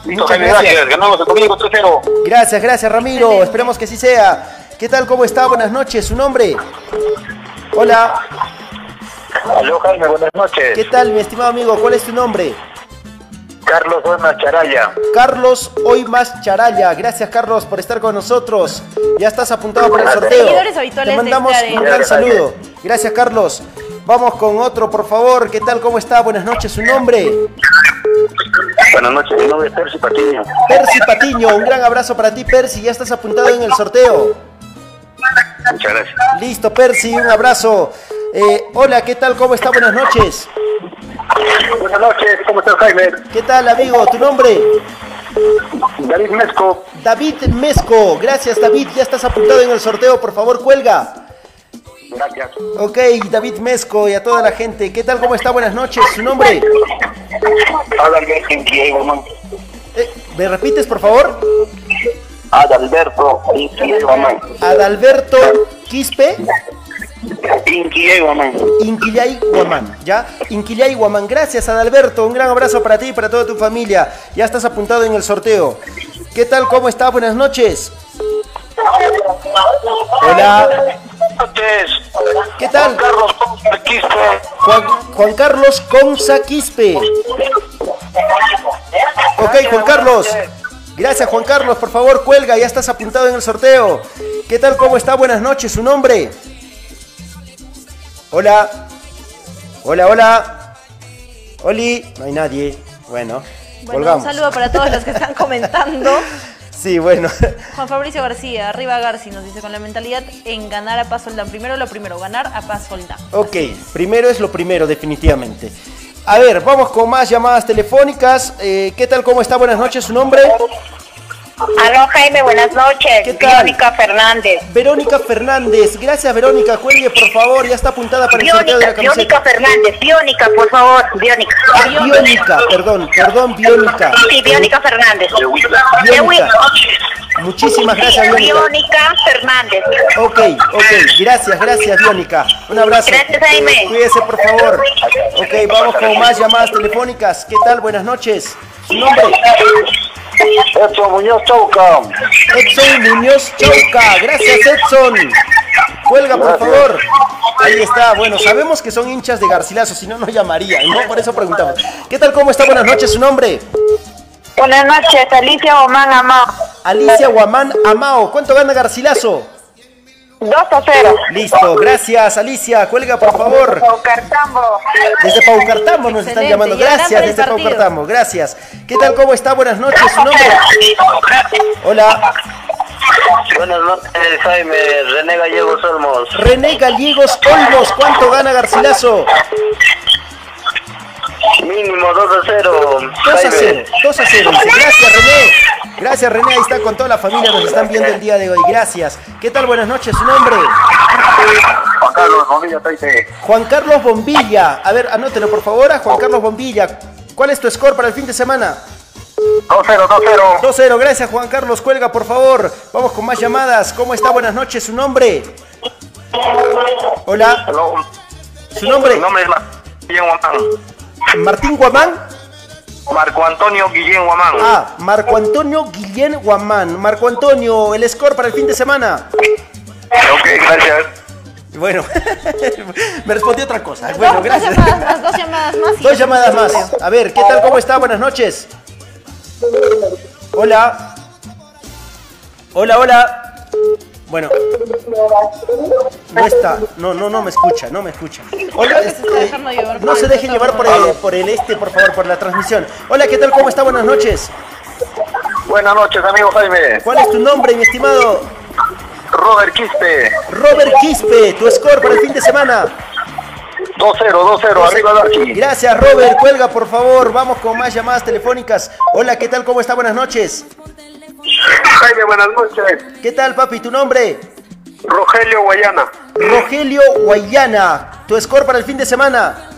Listo, Muchas Jaime, gracias. gracias. Ganamos el domingo 3-0. Gracias, gracias Ramiro. Esperemos que así sea. ¿Qué tal? ¿Cómo está? Buenas noches. ¿Su nombre? Hola. Aló, Jaime, buenas noches. ¿Qué tal, mi estimado amigo? ¿Cuál es tu nombre? Carlos Buena Charaya. Carlos Hoymas Charaya. Gracias, Carlos, por estar con nosotros. Ya estás apuntado para el sorteo. Te mandamos un gran saludo. Gracias, Carlos. Vamos con otro, por favor. ¿Qué tal? ¿Cómo está? Buenas noches. ¿Su nombre? Buenas noches, mi nombre es Percy Patiño. Percy Patiño. Un gran abrazo para ti, Percy. Ya estás apuntado en el sorteo. Muchas gracias. Listo, Percy. Un abrazo. Eh, hola, ¿qué tal? ¿Cómo está? Buenas noches. Buenas noches, ¿cómo estás, Jaime? ¿Qué tal, amigo? ¿Tu nombre? David Mesco. David Mesco. Gracias, David. Ya estás apuntado en el sorteo. Por favor, cuelga. Gracias. Ok, David Mesco y a toda la gente. ¿Qué tal? ¿Cómo está? Buenas noches. ¿Su nombre? Adalberto man. Eh, ¿Me repites, por favor? Adalberto man. Adalberto Quispe. Inquillay Guamán. ¿Ya? Inquillay Guamán. Gracias, Adalberto. Un gran abrazo para ti y para toda tu familia. Ya estás apuntado en el sorteo. ¿Qué tal? ¿Cómo está? Buenas noches. Hola. ¿Qué tal? Juan Carlos Paucar Quispe. Juan, Juan Carlos Conza Quispe. Ok, Juan Carlos. Gracias, Juan Carlos. Por favor, cuelga. Ya estás apuntado en el sorteo. ¿Qué tal? ¿Cómo está? Buenas noches. ¿Su nombre? Hola. Hola, hola. Oli. No hay nadie. Bueno, Bueno, colgamos. un saludo para todos los que están comentando. Sí, bueno. Juan Fabricio García, arriba Garci, nos dice con la mentalidad en ganar a Paz Soldán. Primero lo primero, ganar a Paz Soldán. Ok, primero es lo primero, definitivamente. A ver, vamos con más llamadas telefónicas. Eh, ¿Qué tal? ¿Cómo está? Buenas noches. ¿Su nombre? Aló Jaime, buenas noches. ¿Qué tal? Verónica Fernández. Verónica Fernández. Gracias, Verónica. Cuelgue, por favor. Ya está apuntada para el sorteo de la camiseta. Biónica Fernández. Biónica, por favor. Biónica. Ah, Biónica, perdón, perdón, Biónica. Sí, Biónica Fernández. Biónica. Muchísimas gracias, Biónica. Biónica Fernández. Ok, ok, gracias, gracias, Biónica. Un abrazo. Gracias, Jaime. Cuídese, por favor. Ok, vamos con más llamadas telefónicas. ¿Qué tal? Buenas noches. ¿Su nombre? Edson Muñoz Chauca. Edson Muñoz Chauca. Gracias, Edson. Cuelga, por favor. Ahí está. Bueno, sabemos que son hinchas de Garcilaso, si no, no llamarían, ¿no? Por eso preguntamos. ¿Qué tal? ¿Cómo está? Buenas noches. ¿Su nombre? Buenas noches, Alicia Omán Amado. Alicia Guamán Amao. ¿Cuánto gana Garcilaso? 2 a 0. Listo, gracias Alicia. Cuelga, por favor. Paucartambo. Desde Paucartambo nos están Excelente, llamando. y adelante Gracias, desde partido. Paucartambo. Gracias. ¿Qué tal? ¿Cómo está? Buenas noches. ¿Su nombre? Hola. Buenas noches, Jaime. René Gallegos Olmos. René Gallegos Olmos. ¿Cuánto gana Garcilaso? Mínimo 2 a 0. 2 a 0. 2 a 0. Dice. Gracias, René. Gracias, René. Ahí está con toda la familia. Nos están viendo el día de hoy. Gracias. ¿Qué tal? Buenas noches. ¿Su nombre? Juan Carlos Bomilla Taite. Juan Carlos Bombilla. A ver, anótelo por favor a Juan Carlos Bombilla. ¿Cuál es tu score para el fin de semana? 2 0, 2 0. 2-0, gracias Juan Carlos, cuelga por favor. Vamos con más llamadas. ¿Cómo está? Buenas noches, su nombre. Hola, su nombre. Mi nombre es Mar- Guillén Guamán. Martín Guamán. Marco Antonio Guillén Guamán. Ah, Marco Antonio Guillén Guamán. Marco Antonio, el score para el fin de semana. Ok, gracias. Bueno, me respondió otra cosa. Bueno, Dos gracias. llamadas más, dos llamadas más. Dos llamadas más. A ver, ¿qué tal? ¿Cómo está? Buenas noches. Hola. Hola, hola. Bueno. No está. No, no, no me escucha, no me escucha. Hola, Creo que se está este, dejando llevar por no se dejen llevar por el, por el este, por favor, por la transmisión. Hola, ¿qué tal? ¿Cómo está? Buenas noches. Buenas noches, amigo Jaime. ¿Cuál es tu nombre, mi estimado? Robert Quispe. Robert Quispe, tu score para el fin de semana. 2 0, 2 0. Arriba Darky. Gracias, Robert. Cuelga, por favor. Vamos con más llamadas telefónicas. Hola, ¿qué tal? ¿Cómo está? Buenas noches. Jaime, buenas noches. ¿Qué tal, papi? ¿Tu nombre? Rogelio Guayana. Rogelio Guayana. Tu score para el fin de semana.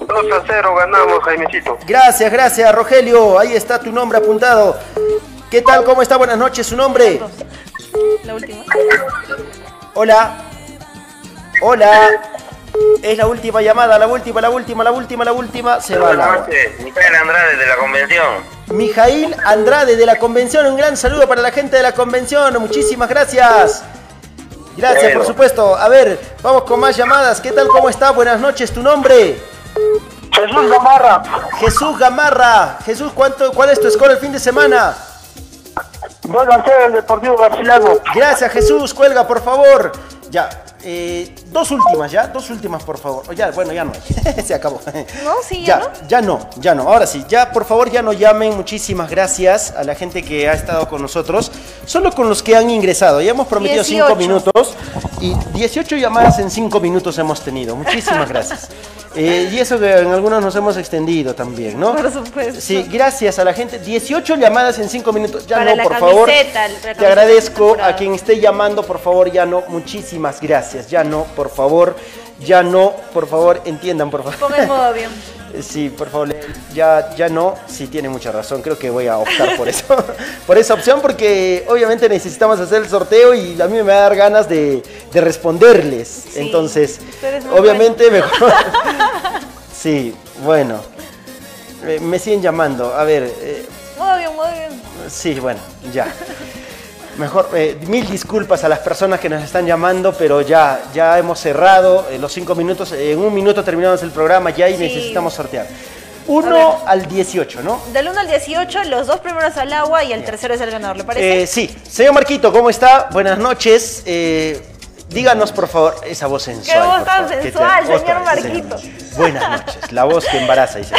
2 a 0 ganamos, Jaimecito. Gracias, gracias, Rogelio. Ahí está tu nombre apuntado. ¿Qué tal? ¿Cómo está? Buenas noches. ¿Su nombre? La última. Hola. Hola. Es la última llamada, la última, la última, la última, la última. Se va la hora. Micael Andrade de la convención. Mijail Andrade de la convención. Un gran saludo para la gente de la convención. Muchísimas gracias. Gracias, Bueno. por supuesto. A ver, vamos con más llamadas. ¿Qué tal? ¿Cómo está? Buenas noches. ¿Tu nombre? Jesús Gamarra. Jesús Gamarra. Jesús, ¿cuánto, ¿cuál es tu score el fin de semana? 2 a 0 el Deportivo Garcilaso. Gracias, Jesús. Cuelga, por favor. Ya. Eh, dos últimas, ¿ya? Dos últimas, por favor. Ya, bueno, ya no hay. Se acabó. No, sí, ya, Ya, no. ya no, ya no. Ahora sí, ya por favor ya no llamen. Muchísimas gracias a la gente que ha estado con nosotros. Solo con los que han ingresado. Ya hemos prometido 5 18. minutos y 18 llamadas en 5 minutos hemos tenido. Muchísimas gracias. Eh, y eso que en algunos nos hemos extendido también, ¿no? Por supuesto. Sí, gracias a la gente. 18 llamadas en 5 minutos. Ya Para no, por favor. Te agradezco a quien esté llamando, por favor, ya no. Muchísimas gracias. Ya no, por favor. Ya no, por favor, entiendan, por favor. Pon el modo avión. Sí, por favor, ya, ya no, sí tiene mucha razón, creo que voy a optar por eso, por esa opción, porque obviamente necesitamos hacer el sorteo y a mí me va a dar ganas de, de responderles, entonces, muy obviamente mejor, sí, bueno, me siguen llamando, a ver, eh, Modo avión, modo avión. sí, bueno, ya. Mejor, eh, mil disculpas a las personas que nos están llamando, pero ya, ya hemos cerrado eh, los cinco minutos. En un minuto terminamos el programa ya y Sí. necesitamos sortear. 1 al 18, ¿no? Del 1 al 18, los dos primeros al agua y el tercero es el ganador, ¿le parece? Eh, sí. Señor Marquito, ¿cómo está? Buenas noches. Eh, díganos, por favor, esa voz sensual. Qué voz tan favor, sensual, te- señor Marquito. Buenas noches. La voz que embaraza, dice.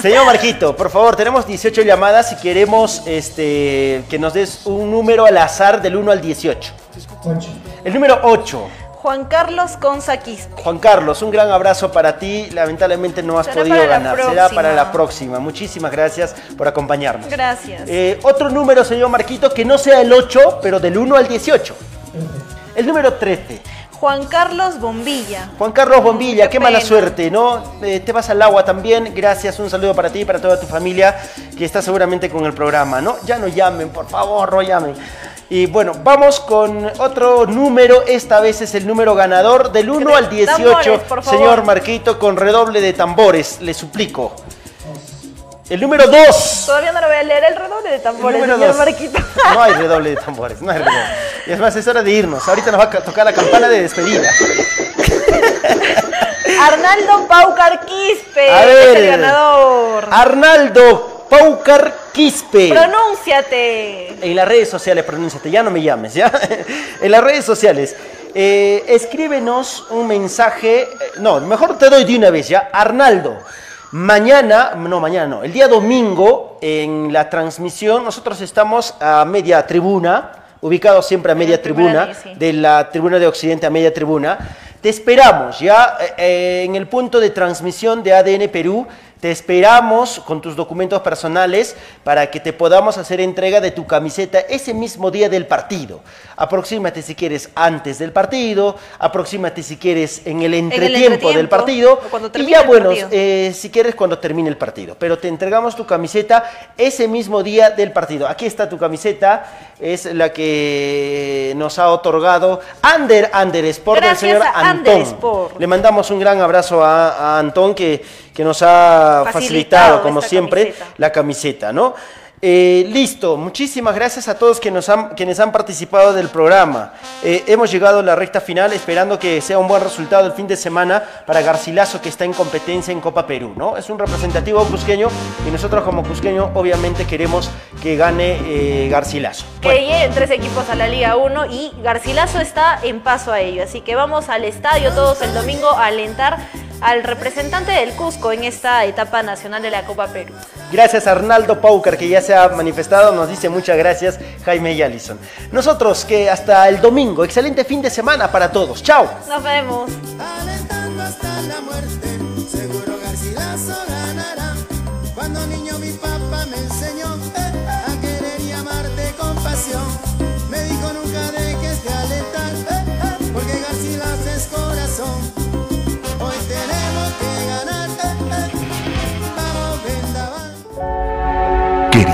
señor Marquito, por favor, tenemos 18 llamadas y queremos este, que nos des un número al azar del 1 al 18. El número 8. Juan Carlos Consaquis. Juan Carlos, un gran abrazo para ti. Lamentablemente no has Será podido ganar. Será para la próxima. Muchísimas gracias por acompañarnos. Gracias. Eh, otro número, señor Marquito, que no sea el 8, pero del 1 al 18. El número 13. Juan Carlos Bombilla. Juan Carlos Bombilla, qué, Qué mala suerte, ¿no? Eh, te vas al agua también. Gracias, un saludo para ti y para toda tu familia que está seguramente con el programa, ¿no? Ya no llamen, por favor, no llamen. Y bueno, vamos con otro número. Esta vez es el número ganador del 1 al 18. Tambores, por favor. Señor Marquito, con redoble de tambores, le suplico. El número 2. Todavía no lo voy a leer el redoble de tambores, Número señor dos. Marquito. No hay redoble de tambores, no hay redoble. Y es más, es hora de irnos. Ahorita nos va a ca- tocar la campana de despedida. Arnaldo Paucar Quispe. A es ver. el ganador. Arnaldo Paucar Quispe. Pronúnciate. En las redes sociales, pronúnciate, ya no me llames, ¿ya? en las redes sociales, eh, escríbenos un mensaje, eh, no, mejor te doy de una vez, ¿ya? Arnaldo, mañana, no, mañana no, el día domingo, en la transmisión, nosotros estamos a media tribuna, ubicados siempre a media tribuna, sí. de la tribuna de Occidente a media tribuna. Te esperamos ya eh, eh, en el punto de transmisión de ADN Perú. Te esperamos con tus documentos personales para que te podamos hacer entrega de tu camiseta ese mismo día del partido. Aproxímate si quieres antes del partido, aproxímate si quieres en el entretiempo del entretiempo, partido o cuando y ya el bueno, partido. eh, si quieres cuando termine el partido. Pero te entregamos tu camiseta ese mismo día del partido. Aquí está tu camiseta, es la que nos ha otorgado Under Under Sport Gracias del señor Antón. Le mandamos un gran abrazo a, a Antón que, que nos ha Facilitado facilitado, como siempre, camiseta. la camiseta, ¿no? Eh, listo, muchísimas gracias a todos que nos han, quienes han participado del programa. Eh, hemos llegado a la recta final esperando que sea un buen resultado el fin de semana para Garcilaso que está en competencia en Copa Perú, ¿no? Es un representativo cusqueño y nosotros como cusqueño obviamente queremos que gane eh, Garcilaso. Que lleguen tres equipos a la Liga 1 y Garcilaso está en paso a ello. Así que vamos al estadio todos el domingo a alentar al representante del Cusco en esta etapa nacional de la Copa Perú. Gracias a Arnaldo Paucar que ya se ha manifestado, nos dice muchas gracias Jaime y Allison. Nosotros que hasta el domingo, excelente fin de semana para todos. Chao. Nos vemos. alentando hasta la muerte. Seguro Garcilaso ganará. Cuando niño mi papá me enseñó eh, a querer y amarte con pasión.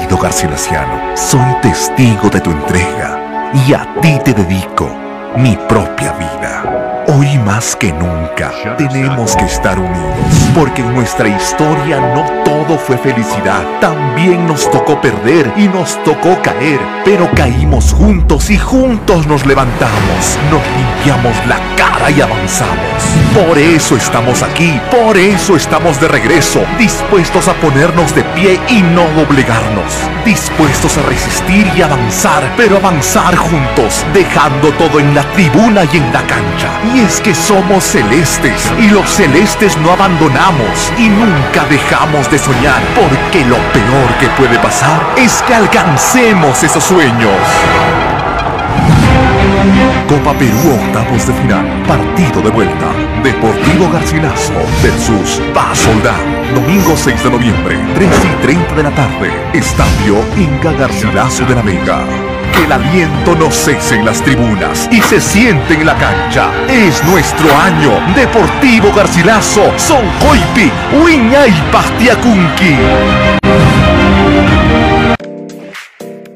Querido Garcilaciano, soy testigo de tu entrega y a ti te dedico mi propia vida. Hoy más que nunca tenemos que estar unidos, porque en nuestra historia no todo fue felicidad. También nos tocó perder y nos tocó caer, pero caímos juntos y juntos nos levantamos, nos limpiamos la cara y avanzamos. Por eso estamos aquí, por eso estamos de regreso, dispuestos a ponernos de pie y no doblegarnos, dispuestos a resistir y avanzar, pero avanzar juntos, dejando todo en la tribuna y en la cancha. Es que somos celestes y los celestes no abandonamos y nunca dejamos de soñar, porque lo peor que puede pasar es que alcancemos esos sueños. Copa Perú octavos de final, partido de vuelta. Deportivo Garcilaso versus Paz. Domingo 6 de noviembre, 3 y 30 de la tarde. Estadio Inca Garcilaso de la Vega. Que el aliento no cese en las tribunas y se siente en la cancha. Es nuestro año. Deportivo Garcilaso, Son Coipi, Uiña y Pastiacunqui.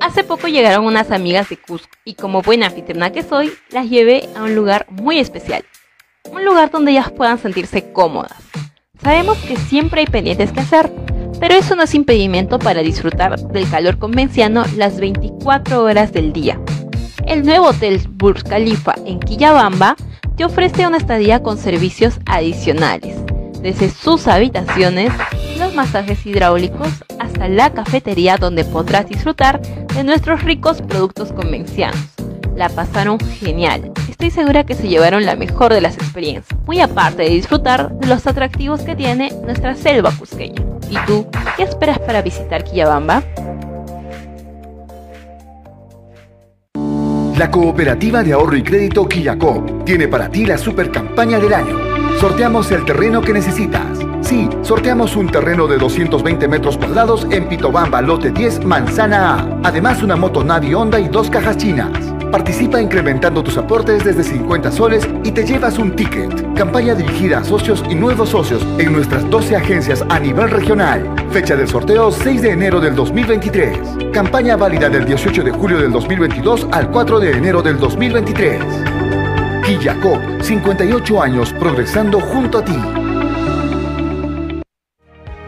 Hace poco llegaron unas amigas de Cusco y como buena anfitriona que soy, las llevé a un lugar muy especial. Un lugar donde ellas puedan sentirse cómodas. Sabemos que siempre hay pendientes que hacer, pero eso no es impedimento para disfrutar del calor convenciano las 24 horas del día. El nuevo hotel Burj Khalifa en Quillabamba te ofrece una estadía con servicios adicionales, desde sus habitaciones, los masajes hidráulicos hasta la cafetería donde podrás disfrutar de nuestros ricos productos convencianos. La pasaron genial. Estoy segura que se llevaron la mejor de las experiencias, muy aparte de disfrutar de los atractivos que tiene nuestra selva cusqueña. ¿Y tú, qué esperas para visitar Quillabamba? La Cooperativa de Ahorro y Crédito Quillacó tiene para ti la super campaña del año. Sorteamos el terreno que necesitas. Sí, sorteamos un terreno de 220 metros cuadrados en Pitobamba, lote 10, manzana A. Además, una moto Navi Honda y dos cajas chinas. Participa incrementando tus aportes desde 50 soles y te llevas un ticket. Campaña dirigida a socios y nuevos socios en nuestras 12 agencias a nivel regional. Fecha del sorteo 6 de enero del 2023. Campaña válida del 18 de julio del 2022 al 4 de enero del 2023. Quillacop, 58 años progresando junto a ti.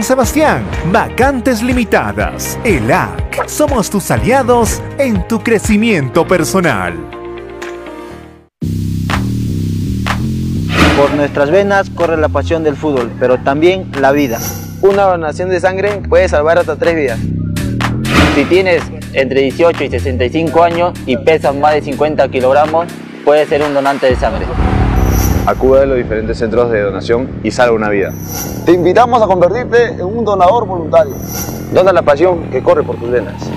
San Sebastián. Vacantes limitadas. ELAC. Somos tus aliados en tu crecimiento personal. Por nuestras venas corre la pasión del fútbol, pero también la vida. Una donación de sangre puede salvar hasta tres vidas. Si tienes entre 18 y 65 años y pesas más de 50 kilogramos, puedes ser un donante de sangre. Acude a los diferentes centros de donación y salva una vida. Te invitamos a convertirte en un donador voluntario. Dona la pasión que corre por tus venas.